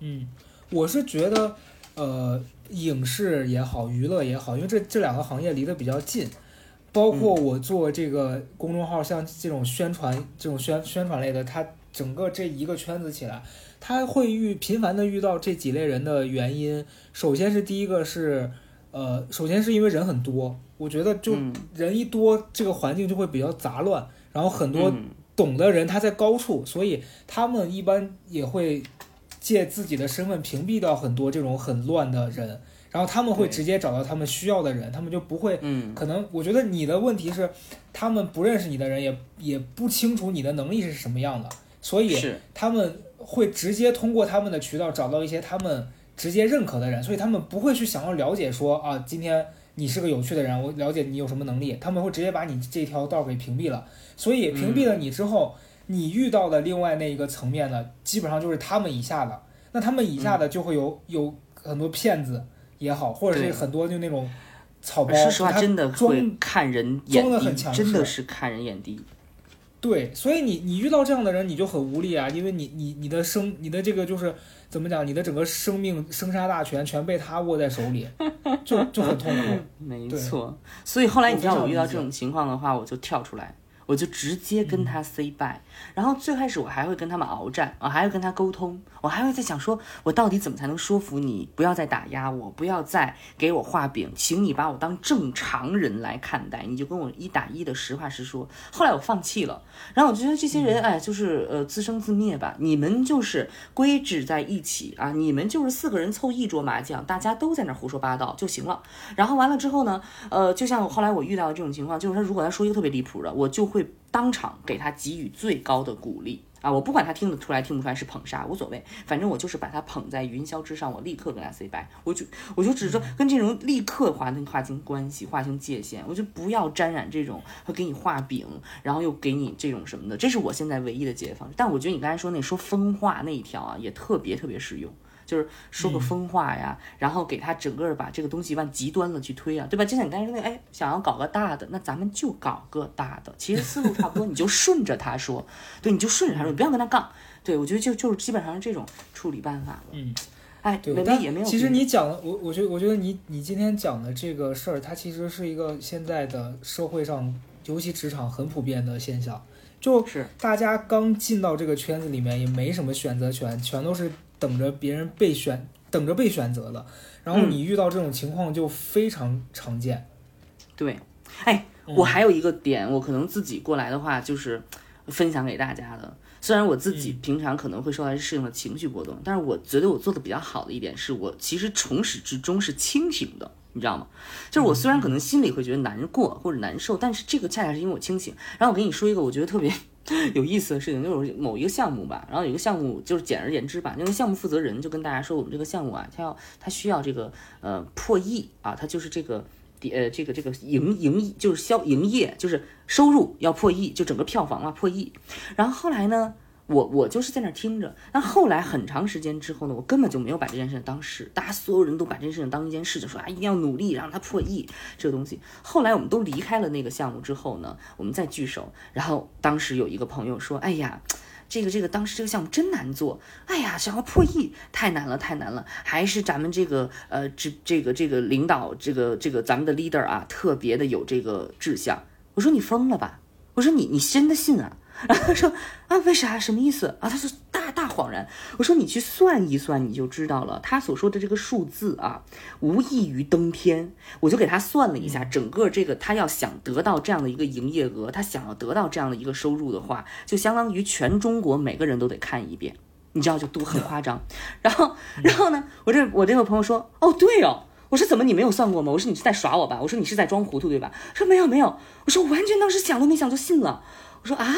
嗯，我是觉得，呃，影视也好，娱乐也好，因为这这两个行业离得比较近，包括我做这个公众号，像这种宣传、这种宣宣传类的，它。整个这一个圈子起来，他会遇频繁的遇到这几类人的原因，首先是第一个是，呃，首先是因为人很多，我觉得就人一多，这个环境就会比较杂乱，然后很多懂的人他在高处，所以他们一般也会借自己的身份屏蔽掉很多这种很乱的人。然后他们会直接找到他们需要的人，他们就不会，嗯，可能我觉得你的问题是，他们不认识你的人，也也不清楚你的能力是什么样的。所以他们会直接通过他们的渠道找到一些他们直接认可的人，所以他们不会去想要了解说啊，今天你是个有趣的人，我了解你有什么能力，他们会直接把你这条道给屏蔽了。所以屏蔽了你之后，你遇到的另外那一个层面呢，基本上就是他们以下的。那他们以下的就会有有很多骗子也好，或者是很多就那种草包，说实话真的会看人眼低，真的是看人眼低。对，所以你你遇到这样的人，你就很无力啊，因为你你你的生你的这个就是怎么讲，你的整个生命生杀大权全被他握在手里，就就很痛苦。没错，所以后来你知道我遇到这种情况的话，我就跳出来。我就直接跟他 say bye，然后最开始我还会跟他们鏖战，我还会跟他沟通，我还会在想说，我到底怎么才能说服你不要再打压我，不要再给我画饼，请你把我当正常人来看待，你就跟我一打一的实话实说。后来我放弃了，然后我觉得这些人，哎，就是呃自生自灭吧，你们就是规制在一起啊，你们就是四个人凑一桌麻将，大家都在那胡说八道就行了。然后完了之后呢，呃，就像后来我遇到的这种情况，就是他如果他说一个特别离谱的，我就。会当场给他给予最高的鼓励啊！我不管他听得出来听不出来是捧杀，无所谓，反正我就是把他捧在云霄之上，我立刻跟他 say bye。我就我就只是说跟这种立刻划清划清关系，划清界限，我就不要沾染这种会给你画饼，然后又给你这种什么的，这是我现在唯一的解决方式。但我觉得你刚才说那说疯话那一条啊，也特别特别实用。就是说个疯话呀，然后给他整个把这个东西往极端了去推啊，对吧？就像你刚才说那，哎，想要搞个大的，那咱们就搞个大的，其实思路差不多，你就顺着他说，对，你就顺着他说，你不要跟他杠。对，我觉得就就是基本上是这种处理办法了。嗯，哎，对，但也没有。其实你讲的，我我觉得我觉得你你今天讲的这个事儿，它其实是一个现在的社会上，尤其职场很普遍的现象。就是大家刚进到这个圈子里面，也没什么选择权，全都是等着别人被选，等着被选择的。然后你遇到这种情况就非常常见。对，哎，我还有一个点，我可能自己过来的话，就是分享给大家的。虽然我自己平常可能会受到适应的情绪波动，但是我觉得我做的比较好的一点是我其实从始至终是清醒的，你知道吗？就是我虽然可能心里会觉得难过或者难受，但是这个恰恰是因为我清醒。然后我跟你说一个我觉得特别 有意思的事情，就是某一个项目吧，然后有一个项目就是简而言之吧，那个项目负责人就跟大家说，我们这个项目啊，他要他需要这个呃破亿啊，他就是这个。呃，这个这个营营就是销营业，就是收入要破亿，就整个票房啊破亿。然后后来呢，我我就是在那听着。但后来很长时间之后呢，我根本就没有把这件事当事，大家所有人都把这件事情当一件事情，说啊一定要努力让它破亿这个东西。后来我们都离开了那个项目之后呢，我们再聚首。然后当时有一个朋友说，哎呀。这个这个当时这个项目真难做，哎呀，想要破亿太难了太难了，还是咱们这个呃这这个这个领导这个这个咱们的 leader 啊特别的有这个志向。我说你疯了吧？我说你你真的信啊？然后他说啊，为啥？什么意思啊？他说大大恍然。我说你去算一算，你就知道了。他所说的这个数字啊，无异于登天。我就给他算了一下，整个这个他要想得到这样的一个营业额，他想要得到这样的一个收入的话，就相当于全中国每个人都得看一遍。你知道就多很夸张。然后然后呢，我这我这个朋友说，哦对哦。我说怎么你没有算过吗？我说你是在耍我吧？我说你是在装糊涂对吧？说没有没有。我说我完全当时想都没想就信了。我说啊。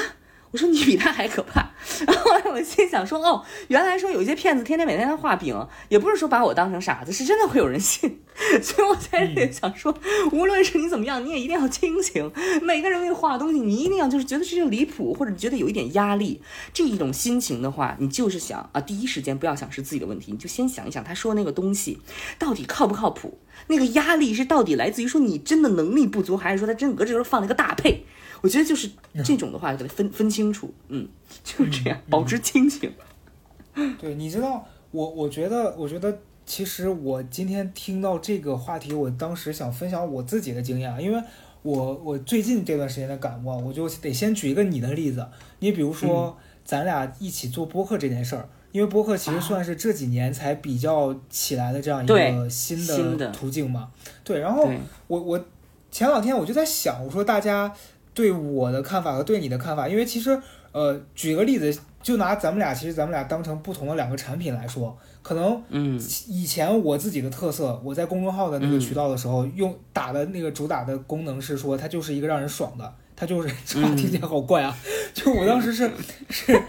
我说你比他还可怕，然后我心想说哦，原来说有一些骗子天天每天在画饼，也不是说把我当成傻子，是真的会有人信，所以我才想说，无论是你怎么样，你也一定要清醒。每个人给你画的东西，你一定要就是觉得这就离谱，或者你觉得有一点压力，这一种心情的话，你就是想啊，第一时间不要想是自己的问题，你就先想一想他说那个东西到底靠不靠谱，那个压力是到底来自于说你真的能力不足，还是说他真格这时候放了一个大配。我觉得就是这种的话，给它分分清楚，嗯，就是这样，保持清醒。对，你知道，我我觉得，我觉得，其实我今天听到这个话题，我当时想分享我自己的经验，因为我我最近这段时间的感悟，我就得先举一个你的例子。你比如说，咱俩一起做播客这件事儿，因为播客其实算是这几年才比较起来的这样一个新的途径嘛。对，然后我我前两天我就在想，我说大家。对我的看法和对你的看法，因为其实，呃，举个例子，就拿咱们俩，其实咱们俩当成不同的两个产品来说，可能，嗯，以前我自己的特色，我在公众号的那个渠道的时候，用打的那个主打的功能是说，它就是一个让人爽的，它就是 这话听起来好怪啊，就我当时是是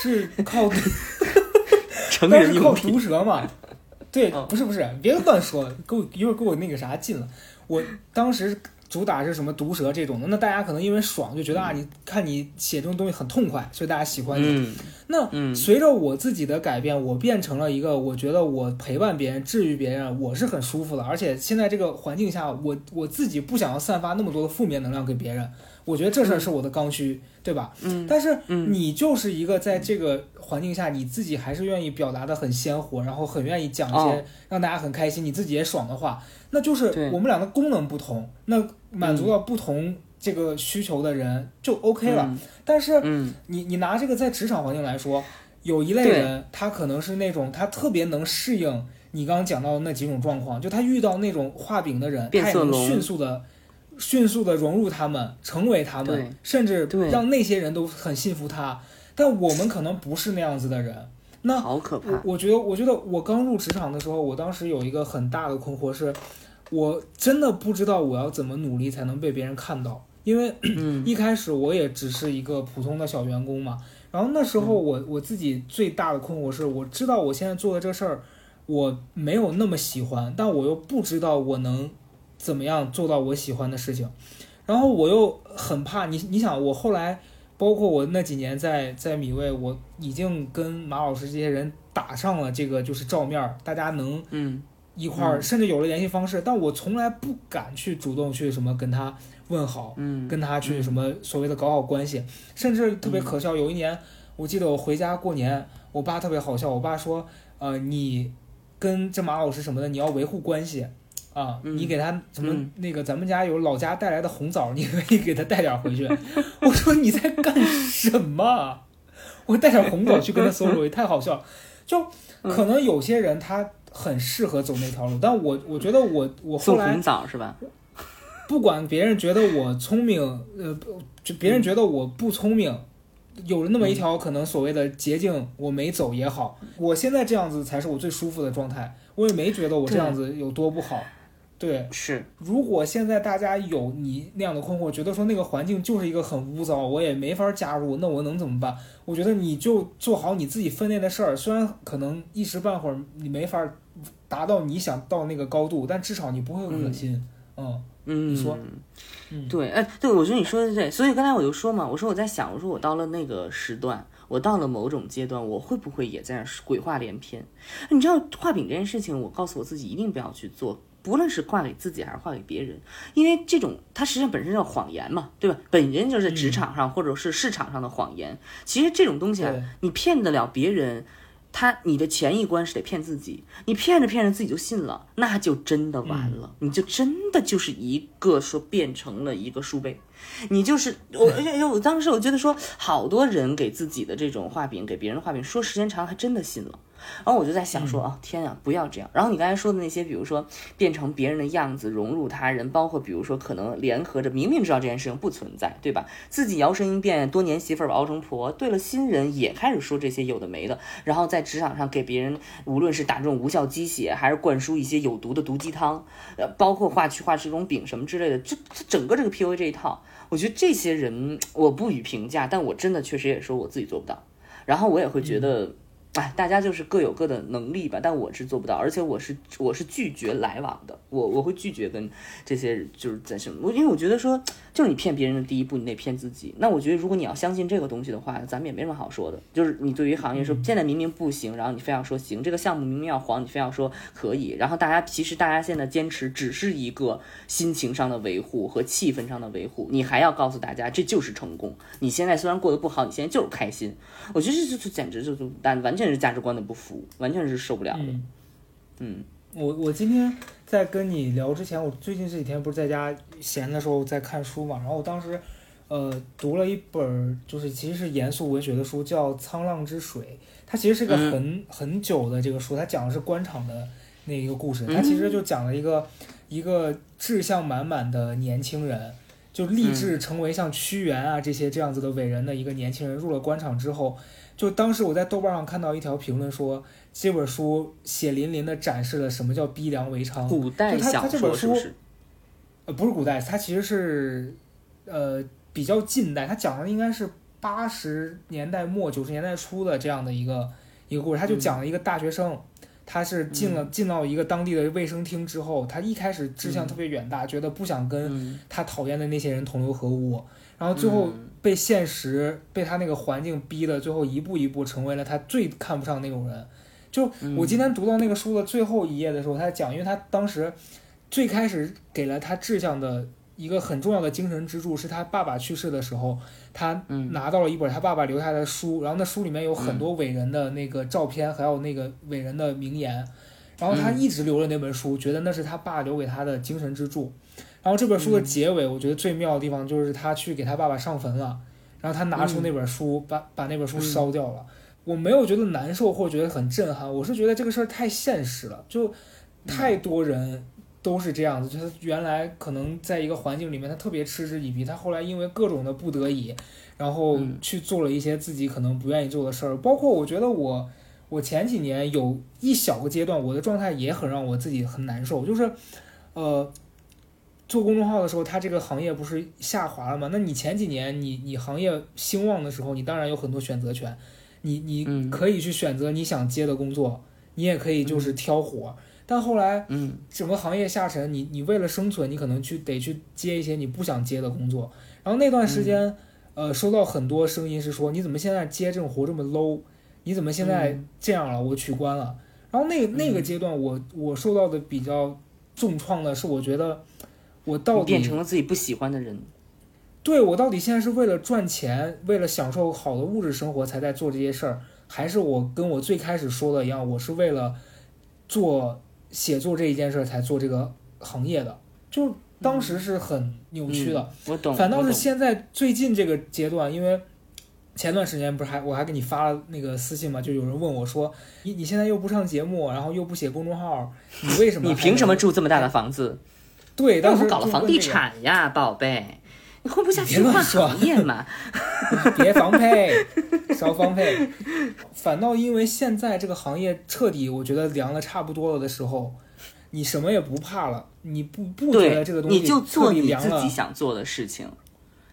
是靠，当时靠毒舌嘛，对，不是不是，别乱说，给我一会儿给我那个啥禁了，我当时。主打是什么毒舌这种的，那大家可能因为爽就觉得啊，你看你写这种东西很痛快，所以大家喜欢你。那随着我自己的改变，我变成了一个我觉得我陪伴别人、治愈别人，我是很舒服的。而且现在这个环境下，我我自己不想要散发那么多的负面能量给别人，我觉得这事儿是我的刚需，对吧？嗯。但是你就是一个在这个环境下，你自己还是愿意表达的很鲜活，然后很愿意讲一些让大家很开心，你自己也爽的话。那就是我们俩的功能不同，那满足到不同这个需求的人就 OK 了。但是，你你拿这个在职场环境来说，有一类人，他可能是那种他特别能适应你刚刚讲到的那几种状况，就他遇到那种画饼的人，他也能迅速的、迅速的融入他们，成为他们，甚至让那些人都很信服他。但我们可能不是那样子的人。那好可怕！我觉得，我觉得我刚入职场的时候，我当时有一个很大的困惑是，我真的不知道我要怎么努力才能被别人看到，因为 一开始我也只是一个普通的小员工嘛。然后那时候我我自己最大的困惑是，我知道我现在做的这事儿我没有那么喜欢，但我又不知道我能怎么样做到我喜欢的事情，然后我又很怕你，你想我后来。包括我那几年在在米味，我已经跟马老师这些人打上了这个就是照面儿，大家能嗯一块儿，甚至有了联系方式，但我从来不敢去主动去什么跟他问好，嗯跟他去什么所谓的搞好关系，甚至特别可笑。有一年，我记得我回家过年，我爸特别好笑，我爸说，呃，你跟这马老师什么的，你要维护关系。啊，嗯你给他什么嗯那个咱们家有老家带来的红枣，你可以给他带点回去。我说你在干什么？我带点红枣去跟他搜索，也太好笑了。就可能有些人他很适合走那条路，但我我觉得我我后来红枣是吧？不管别人觉得我聪明，呃，不就别人觉得我不聪明，有了那么一条可能所谓的捷径，我没走也好，我现在这样子才是我最舒服的状态，我也没觉得我这样子有多不好。对，是，如果现在大家有你那样的困惑，觉得说那个环境就是一个很污糟，我也没法加入，那我能怎么办？我觉得你就做好你自己分内的事儿，虽然可能一时半会儿你没法达到你想到那个高度，但至少你不会恶心。嗯嗯，你说嗯对，哎，对，我觉得你说的对，所以刚才我就说嘛，我说我在想，我说我到了那个时段，我到了某种阶段，我会不会也在那鬼话连篇？你知道画饼这件事情，我告诉我自己一定不要去做。不论是画给自己还是画给别人，因为这种它实际上本身叫谎言嘛，对吧？本身就是职场上或者是市场上的谎言。其实这种东西啊，你骗得了别人，他你的前一关是得骗自己，你骗着骗着自己就信了，那就真的完了，你就真的就是一个说变成了一个书背。你就是我，而且我当时我觉得说，好多人给自己的这种画饼，给别人的画饼，说时间长还真的信了。然后我就在想说，啊，天啊，不要这样。然后你刚才说的那些，比如说变成别人的样子，融入他人，包括比如说可能联合着，明明知道这件事情不存在，对吧？自己摇身一变，多年媳妇儿熬成婆，对了，新人也开始说这些有的没的，然后在职场上给别人，无论是打这种无效鸡血，还是灌输一些有毒的毒鸡汤，呃，包括画去画这种饼什么之类的，这这整个这个 PUA 这一套，我觉得这些人我不予评价，但我真的确实也说我自己做不到，然后我也会觉得。哎，大家就是各有各的能力吧，但我是做不到，而且我是我是拒绝来往的，我我会拒绝跟这些就是在什么，我因为我觉得说，就是你骗别人的第一步，你得骗自己。那我觉得如果你要相信这个东西的话，咱们也没什么好说的。就是你对于行业说，现在明明不行，然后你非要说行，这个项目明明要黄，你非要说可以，然后大家其实大家现在坚持只是一个心情上的维护和气氛上的维护，你还要告诉大家这就是成功。你现在虽然过得不好，你现在就是开心，我觉得这这简直就是但完全是价值观的不符，完全是受不了的。嗯，嗯。我我今天在跟你聊之前，我最近这几天不是在家闲的时候在看书嘛，然后我当时呃读了一本就是其实是严肃文学的书，叫《沧浪之水》，它其实是个嗯。很、很久的这个书，它讲的是官场的那一个故事，嗯它其实就讲了一个一个志向满满的年轻人。就立志成为像屈原啊这些这样子的伟人的一个年轻人，入了官场之后，就当时我在豆瓣上看到一条评论说，这本书血淋淋的展示了什么叫逼良为娼。古代就他这本书说是不是？呃，不是古代，它其实是呃比较近代，它讲的应该是八十年代末九十年代初的这样的一个一个故事。他就讲了一个大学生，他是进了进到一个当地的卫生厅之后，他一开始志向特别远大，觉得不想跟嗯他讨厌的那些人同流合污，然后最后嗯被现实、被他那个环境逼的，最后一步一步成为了他最看不上那种人。就嗯我今天读到那个书的最后一页的时候，他讲，因为他当时最开始给了他志向的一个很重要的精神支柱，是他爸爸去世的时候，他嗯拿到了一本他爸爸留下来的书，然后那书里面有很多伟人的那个照片，还有那个伟人的名言，然后他嗯一直留着那本书，觉得那是他爸留给他的精神支柱。然后这本书的嗯。结尾，我觉得最妙的地方就是他去给他爸爸上坟了，然后他拿出嗯。那本书，把把那本书嗯。烧掉了。我没有觉得难受或者觉得很震撼，我是觉得这个事儿太现实了，就太多人都是这样子，就是原来可能在一个环境里面他特别嗤之以鼻，他后来因为各种的不得已，然后嗯。去做了一些自己可能不愿意做的事儿，包括我觉得我我前几年有一小个阶段，我的状态也很让我自己很难受，就是呃。做公众号的时候，它这个行业不是下滑了吗？那你前几年你你行业兴旺的时候，你当然有很多选择权，你你嗯可以去选择你想接的工作，你也可以就是挑活。但后来嗯整个行业下沉，你你为了生存，你可能去得去接一些你不想接的工作。然后那段时间，呃，收到很多声音是说，你怎么现在接这种活这么 low？你怎么现在这样了？我取关了。然后那那个阶段，我我受到的比较重创的是，我觉得我到底变成了自己不喜欢的人。对我到底现在是为了赚钱，为了享受好的物质生活才在做这些事儿，还是我跟我最开始说的一样，我是为了做写作这一件事才做这个行业的？就当时是很扭曲的。我懂。反倒是现在最近这个阶段，因为前段时间不是还我还给你发了那个私信嘛，就有人问我说：“你你现在又不上节目，然后又不写公众号，你为什么？你凭什么住这么大的房子？”对，当时搞了房地产呀，宝贝。你混不下去换行业嘛？别房配，少房配。反倒因为现在这个行业彻底，我觉得凉的差不多了的时候，你什么也不怕了。你不不觉得这个东西你就做你自己想做的事情。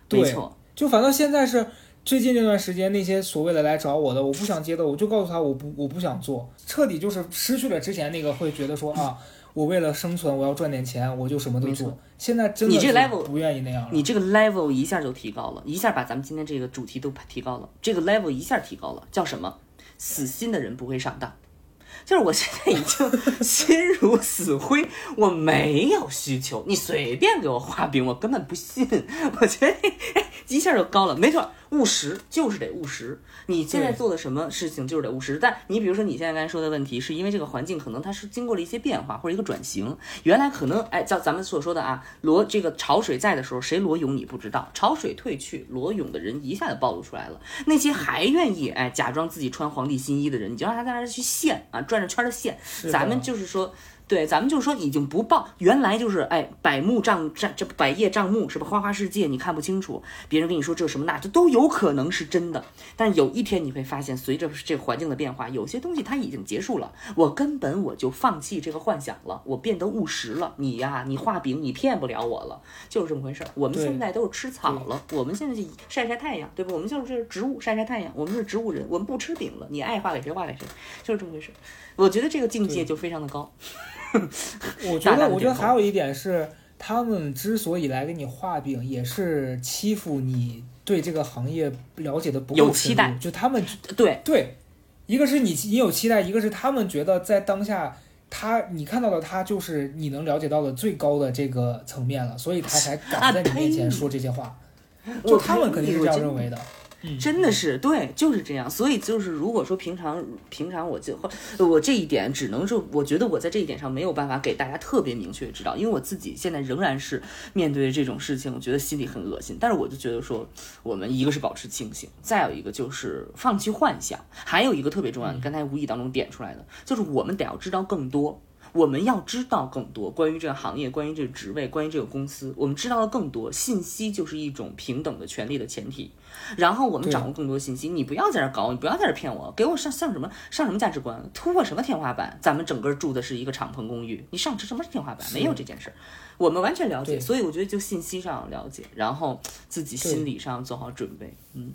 没错，就反倒现在是最近这段时间，那些所谓的来找我的，我不想接的，我就告诉他我不我不想做，彻底就是失去了之前那个会觉得说啊。我为了生存，我要赚点钱，我就什么都做。现在真的你这 level 不愿意那样了。你这个 level 一下就提高了，一下把咱们今天这个主题都提高了。这个 level 一下提高了，叫什么？死心的人不会上当。就是我现在已经 心如死灰，我没有需求，你随便给我画饼，我根本不信。我觉得哎，一下就高了，没错。务实就是得务实，你现在做的什么事情就是得务实。但你比如说你现在刚才说的问题，是因为这个环境可能它是经过了一些变化或者一个转型。原来可能哎，叫咱们所说的啊，罗这个潮水在的时候，谁裸泳你不知道，潮水退去，裸泳的人一下子暴露出来了。那些还愿意哎假装自己穿皇帝新衣的人，你就让他在那儿去现啊，转着圈的现。咱们就是说。对，咱们就是说已经不报，原来就是哎，百目障障这百叶障目是吧？花花世界你看不清楚，别人跟你说这什么那，这都有可能是真的。但有一天你会发现，随着这个环境的变化，有些东西它已经结束了。我根本我就放弃这个幻想了，我变得务实了。你呀，你画饼你骗不了我了，就是这么回事儿。我们现在都是吃草了，我们现在就晒晒太阳，对吧？我们就是植物晒晒太阳，我们是植物人，我们不吃饼了。你爱画给谁画给谁，就是这么回事儿。我觉得这个境界就非常的高。我觉得，我觉得还有一点是，他们之所以来给你画饼，也是欺负你对这个行业了解的不够期待。就他们对对，一个是你你有期待，一个是他们觉得在当下，他你看到的他就是你能了解到的最高的这个层面了，所以他才敢在你面前说这些话。就他们肯定是这样认为的。真的是对，就是这样。所以就是，如果说平常平常我就我这一点只能是，我觉得我在这一点上没有办法给大家特别明确知道，因为我自己现在仍然是面对这种事情，我觉得心里很恶心。但是我就觉得说，我们一个是保持清醒，再有一个就是放弃幻想，还有一个特别重要，你刚才无意当中点出来的，就是我们得要知道更多。我们要知道更多关于这个行业，关于这个职位，关于这个公司，我们知道的更多信息就是一种平等的权利的前提。然后我们掌握更多信息，你不要在这搞，你不要在这骗我，给我上上什么上什么价值观，突破什么天花板？咱们整个住的是一个敞篷公寓，你上什么天花板？没有这件事儿，我们完全了解。所以我觉得就信息上了解，然后自己心理上做好准备。嗯，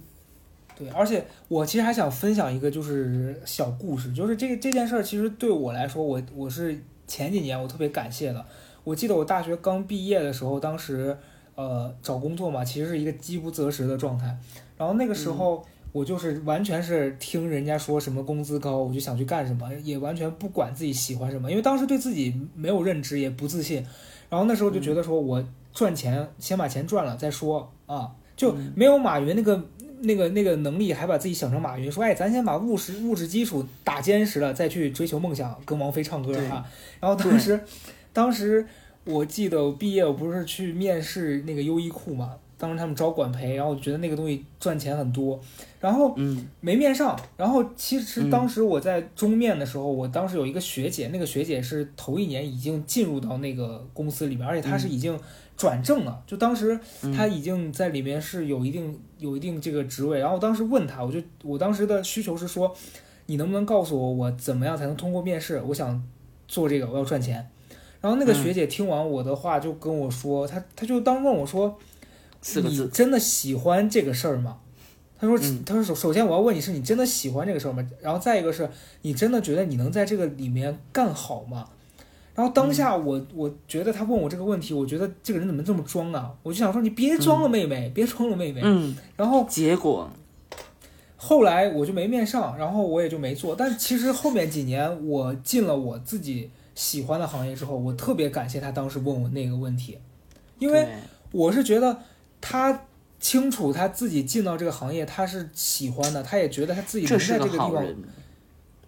对。而且我其实还想分享一个就是小故事，就是这这件事儿其实对我来说，我我是前几年我特别感谢的。我记得我大学刚毕业的时候，当时。呃，找工作嘛，其实是一个饥不择食的状态。然后那个时候，我就是完全是听人家说什么工资高，我就想去干什么，也完全不管自己喜欢什么，因为当时对自己没有认知，也不自信。然后那时候就觉得说，我赚钱先把钱赚了再说啊，就没有马云那个那个那个能力，还把自己想成马云，说哎，咱先把物质物质基础打坚实了，再去追求梦想，跟王菲唱歌啊。然后当时，当时。我记得我毕业，我不是去面试那个优衣库嘛？当时他们招管培，然后我觉得那个东西赚钱很多，然后没面上。然后其实当时我在中面的时候，我当时有一个学姐，那个学姐是头一年已经进入到那个公司里面，而且她是已经转正了，就当时她已经在里面是有一定有一定这个职位。然后我当时问她，我就我当时的需求是说，你能不能告诉我，我怎么样才能通过面试？我想做这个，我要赚钱。然后那个学姐听完我的话，就跟我说，她她就当问我说，你真的喜欢这个事儿吗？他说，他说首首先我要问你是你真的喜欢这个事儿吗？然后再一个是你真的觉得你能在这个里面干好吗？然后当下我我觉得他问我这个问题，我觉得这个人怎么这么装啊？我就想说你别装了，妹妹，别装了，妹妹。嗯，然后结果后来我就没面上，然后我也就没做。但其实后面几年我进了我自己喜欢的行业之后，我特别感谢他当时问我那个问题，因为我是觉得他清楚他自己进到这个行业他是喜欢的，他也觉得他自己能在这个地方，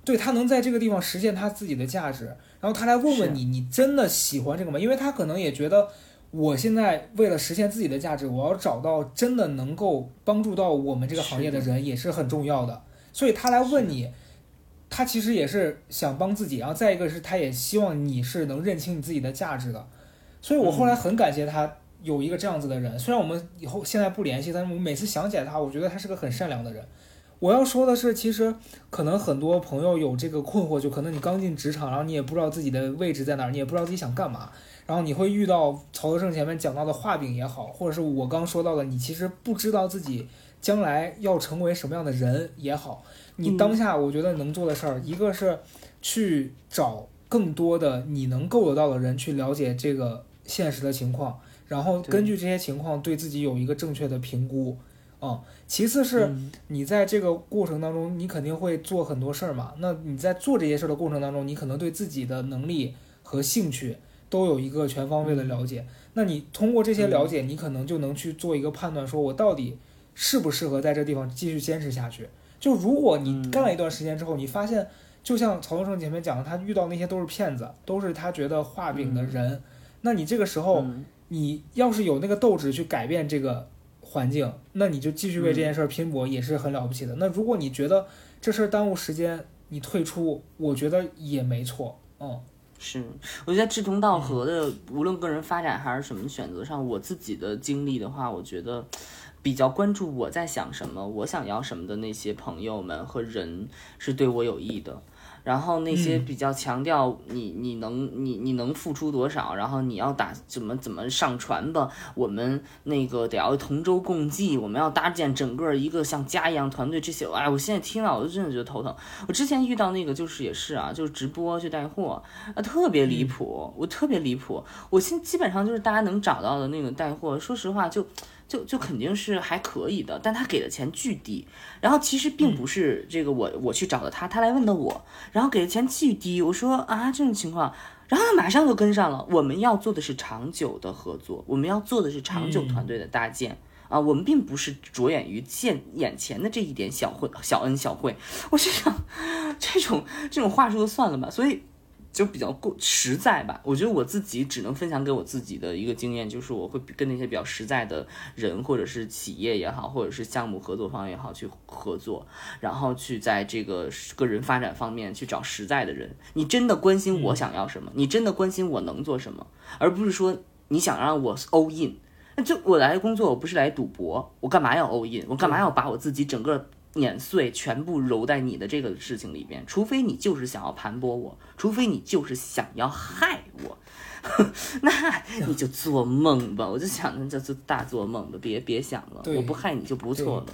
对他能在这个地方实现他自己的价值。然后他来问问你，你真的喜欢这个吗？因为他可能也觉得。我现在为了实现自己的价值，我要找到真的能够帮助到我们这个行业的人，也是很重要的。所以他来问你，他其实也是想帮自己。然后再一个是，他也希望你是能认清你自己的价值的。所以我后来很感谢他有一个这样子的人。虽然我们以后现在不联系，但是我每次想起来他，我觉得他是个很善良的人。我要说的是，其实可能很多朋友有这个困惑，就可能你刚进职场，然后你也不知道自己的位置在哪儿，你也不知道自己想干嘛。然后你会遇到曹德胜前面讲到的画饼也好，或者是我刚说到的，你其实不知道自己将来要成为什么样的人也好，你当下我觉得能做的事儿，一个是去找更多的你能够得到的人去了解这个现实的情况，然后根据这些情况对自己有一个正确的评估，啊，其次是你在这个过程当中，你肯定会做很多事儿嘛，那你在做这些事儿的过程当中，你可能对自己的能力和兴趣。都有一个全方位的了解，那你通过这些了解，你可能就能去做一个判断，说我到底适不适合在这地方继续坚持下去。就如果你干了一段时间之后，你发现，就像曹东胜前面讲的，他遇到那些都是骗子，都是他觉得画饼的人，那你这个时候，你要是有那个斗志去改变这个环境，那你就继续为这件事拼搏，也是很了不起的。那如果你觉得这事儿耽误时间，你退出，我觉得也没错，嗯。是，我觉得志同道合的，无论个人发展还是什么选择上，我自己的经历的话，我觉得比较关注我在想什么，我想要什么的那些朋友们和人是对我有益的。然后那些比较强调你你能你你能付出多少，然后你要打怎么怎么上传吧，我们那个得要同舟共济，我们要搭建整个一个像家一样团队，这些哎，我现在听了我就真的觉得头疼。我之前遇到那个就是也是啊，就是直播去带货啊，特别离谱，我特别离谱。我现基本上就是大家能找到的那个带货，说实话就。就就肯定是还可以的，但他给的钱巨低，然后其实并不是这个我我去找的他，他来问的我，然后给的钱巨低，我说啊这种情况，然后他马上就跟上了。我们要做的是长久的合作，我们要做的是长久团队的搭建啊，我们并不是着眼于现眼前的这一点小惠小恩小惠。我心想，这种这种话说就算了吧，所以。就比较过实在吧，我觉得我自己只能分享给我自己的一个经验，就是我会跟那些比较实在的人，或者是企业也好，或者是项目合作方也好去合作，然后去在这个个人发展方面去找实在的人。你真的关心我想要什么，你真的关心我能做什么，而不是说你想让我 all in。那就我来工作，我不是来赌博，我干嘛要 all in？我干嘛要把我自己整个？碾碎，全部揉在你的这个事情里边，除非你就是想要盘剥我，除非你就是想要害我，那你就做梦吧！我就想着这就大做梦吧，别别想了，我不害你就不错了。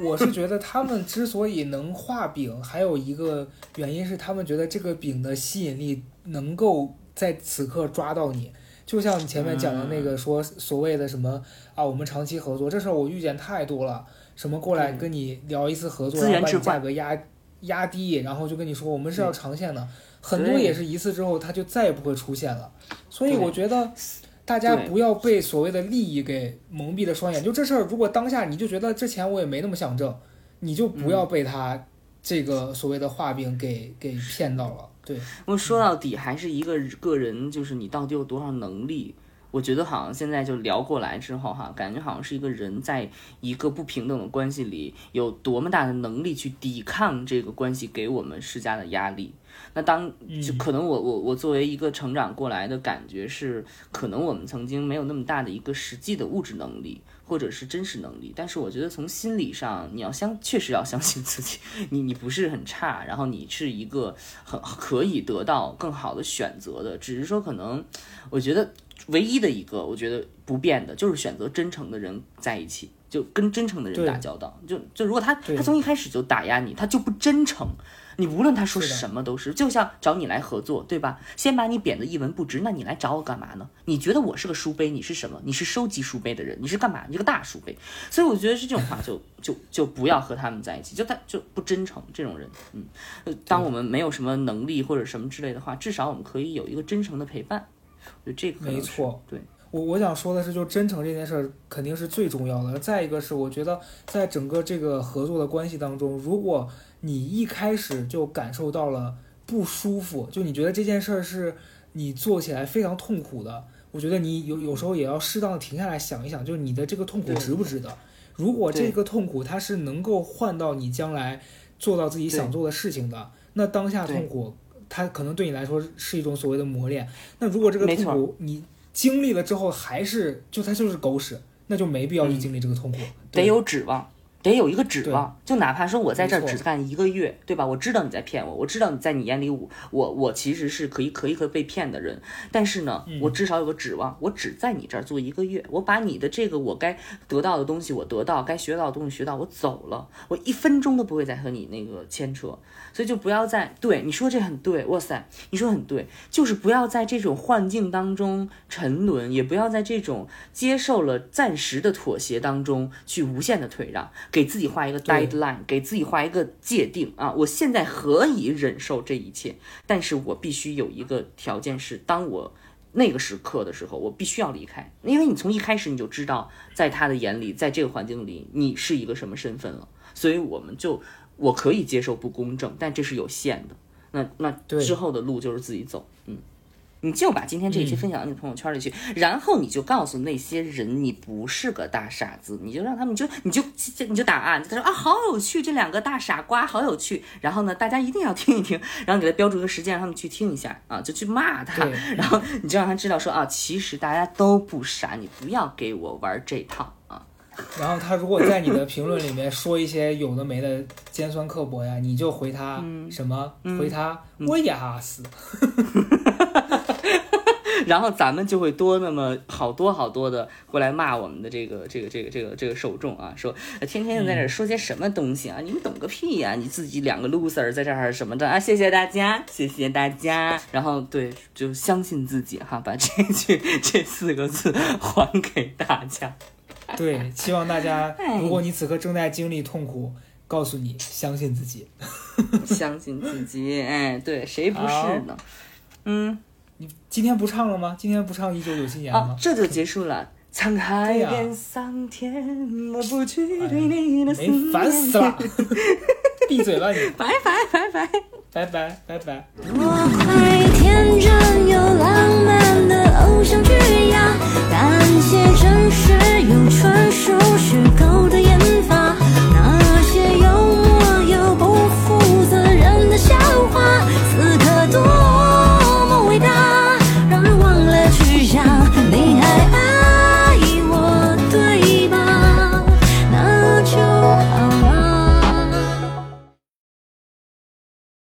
我是觉得他们之所以能画饼，还有一个原因是他们觉得这个饼的吸引力能够在此刻抓到你，就像前面讲的那个说所谓的什么啊，我们长期合作，这事儿我遇见太多了。什么过来跟你聊一次合作，然后把你价格压压低，然后就跟你说我们是要长线的，很多也是一次之后他就再也不会出现了。所以我觉得大家不要被所谓的利益给蒙蔽了双眼。就这事儿，如果当下你就觉得这钱我也没那么想挣，你就不要被他这个所谓的画饼给给骗到了。对，我说到底还是一个个人，就是你到底有多少能力。我觉得好像现在就聊过来之后哈，感觉好像是一个人在一个不平等的关系里有多么大的能力去抵抗这个关系给我们施加的压力。那当就可能我我我作为一个成长过来的感觉是，可能我们曾经没有那么大的一个实际的物质能力或者是真实能力，但是我觉得从心理上你要相确实要相信自己，你你不是很差，然后你是一个很可以得到更好的选择的，只是说可能我觉得。唯一的一个，我觉得不变的就是选择真诚的人在一起，就跟真诚的人打交道。就就如果他他从一开始就打压你，他就不真诚。你无论他说什么都是，就像找你来合作，对吧？先把你贬得一文不值，那你来找我干嘛呢？你觉得我是个书杯？你是什么？你是收集书杯的人？你是干嘛？你是个大书杯。所以我觉得是这种话，就就就不要和他们在一起，就他就不真诚。这种人，嗯，当我们没有什么能力或者什么之类的话，至少我们可以有一个真诚的陪伴。我觉得这个没错，对。我我想说的是，就真诚这件事儿肯定是最重要的。再一个是，我觉得在整个这个合作的关系当中，如果你一开始就感受到了不舒服，就你觉得这件事儿是你做起来非常痛苦的，我觉得你有有时候也要适当的停下来想一想，就是你的这个痛苦值不值得？如果这个痛苦它是能够换到你将来做到自己想做的事情的，那当下痛苦它可能对你来说是一种所谓的磨练。那如果这个痛苦你经历了之后还是就它就是狗屎，那就没必要去经历这个痛苦。得有指望，得有一个指望。就哪怕说我在这儿只干一个月，对吧？我知道你在骗我，我知道你在你眼里我我我其实是可以可以可以被骗的人。但是呢，我至少有个指望，我只在你这儿做一个月，我把你的这个我该得到的东西我得到，该学到的东西学到，我走了，我一分钟都不会再和你那个牵扯。所以就不要在对你说这很对，哇塞，你说很对，就是不要在这种幻境当中沉沦，也不要在这种接受了暂时的妥协当中去无限的退让，给自己画一个 deadline，给自己画一个界定啊！我现在可以忍受这一切？但是我必须有一个条件是，当我那个时刻的时候，我必须要离开，因为你从一开始你就知道，在他的眼里，在这个环境里，你是一个什么身份了，所以我们就。我可以接受不公正，但这是有限的。那那之后的路就是自己走。嗯，你就把今天这一期分享到你的朋友圈里去，然后你就告诉那些人，你不是个大傻子，你就让他们就你就你就打啊，他说啊好有趣，这两个大傻瓜好有趣。然后呢，大家一定要听一听，然后给他标注一个时间，让他们去听一下啊，就去骂他。然后你就让他知道说啊，其实大家都不傻，你不要给我玩这套啊。然后他如果在你的评论里面说一些有的没的尖酸刻薄呀，你就回他什么？回他我也哈死。然后咱们就会多那么好多好多的过来骂我们的这个这个这个这个这个受众啊，说天天在这说些什么东西啊？你们懂个屁呀！你自己两个 loser 在这儿什么的啊？谢谢大家，谢谢大家。然后对，就相信自己哈，把这句这四个字还给大家。对，希望大家，如果你此刻正在经历痛苦，告诉你相信自己，相信自己。哎，对，谁不是呢？嗯，你今天不唱了吗？今天不唱一九九七年吗、这就结束了。沧海变桑田，抹不去对你的思念。哎、烦死了！闭嘴了你！拜拜拜拜拜拜拜拜。我会天真浪漫的偶像剧呀，感谢真实纯。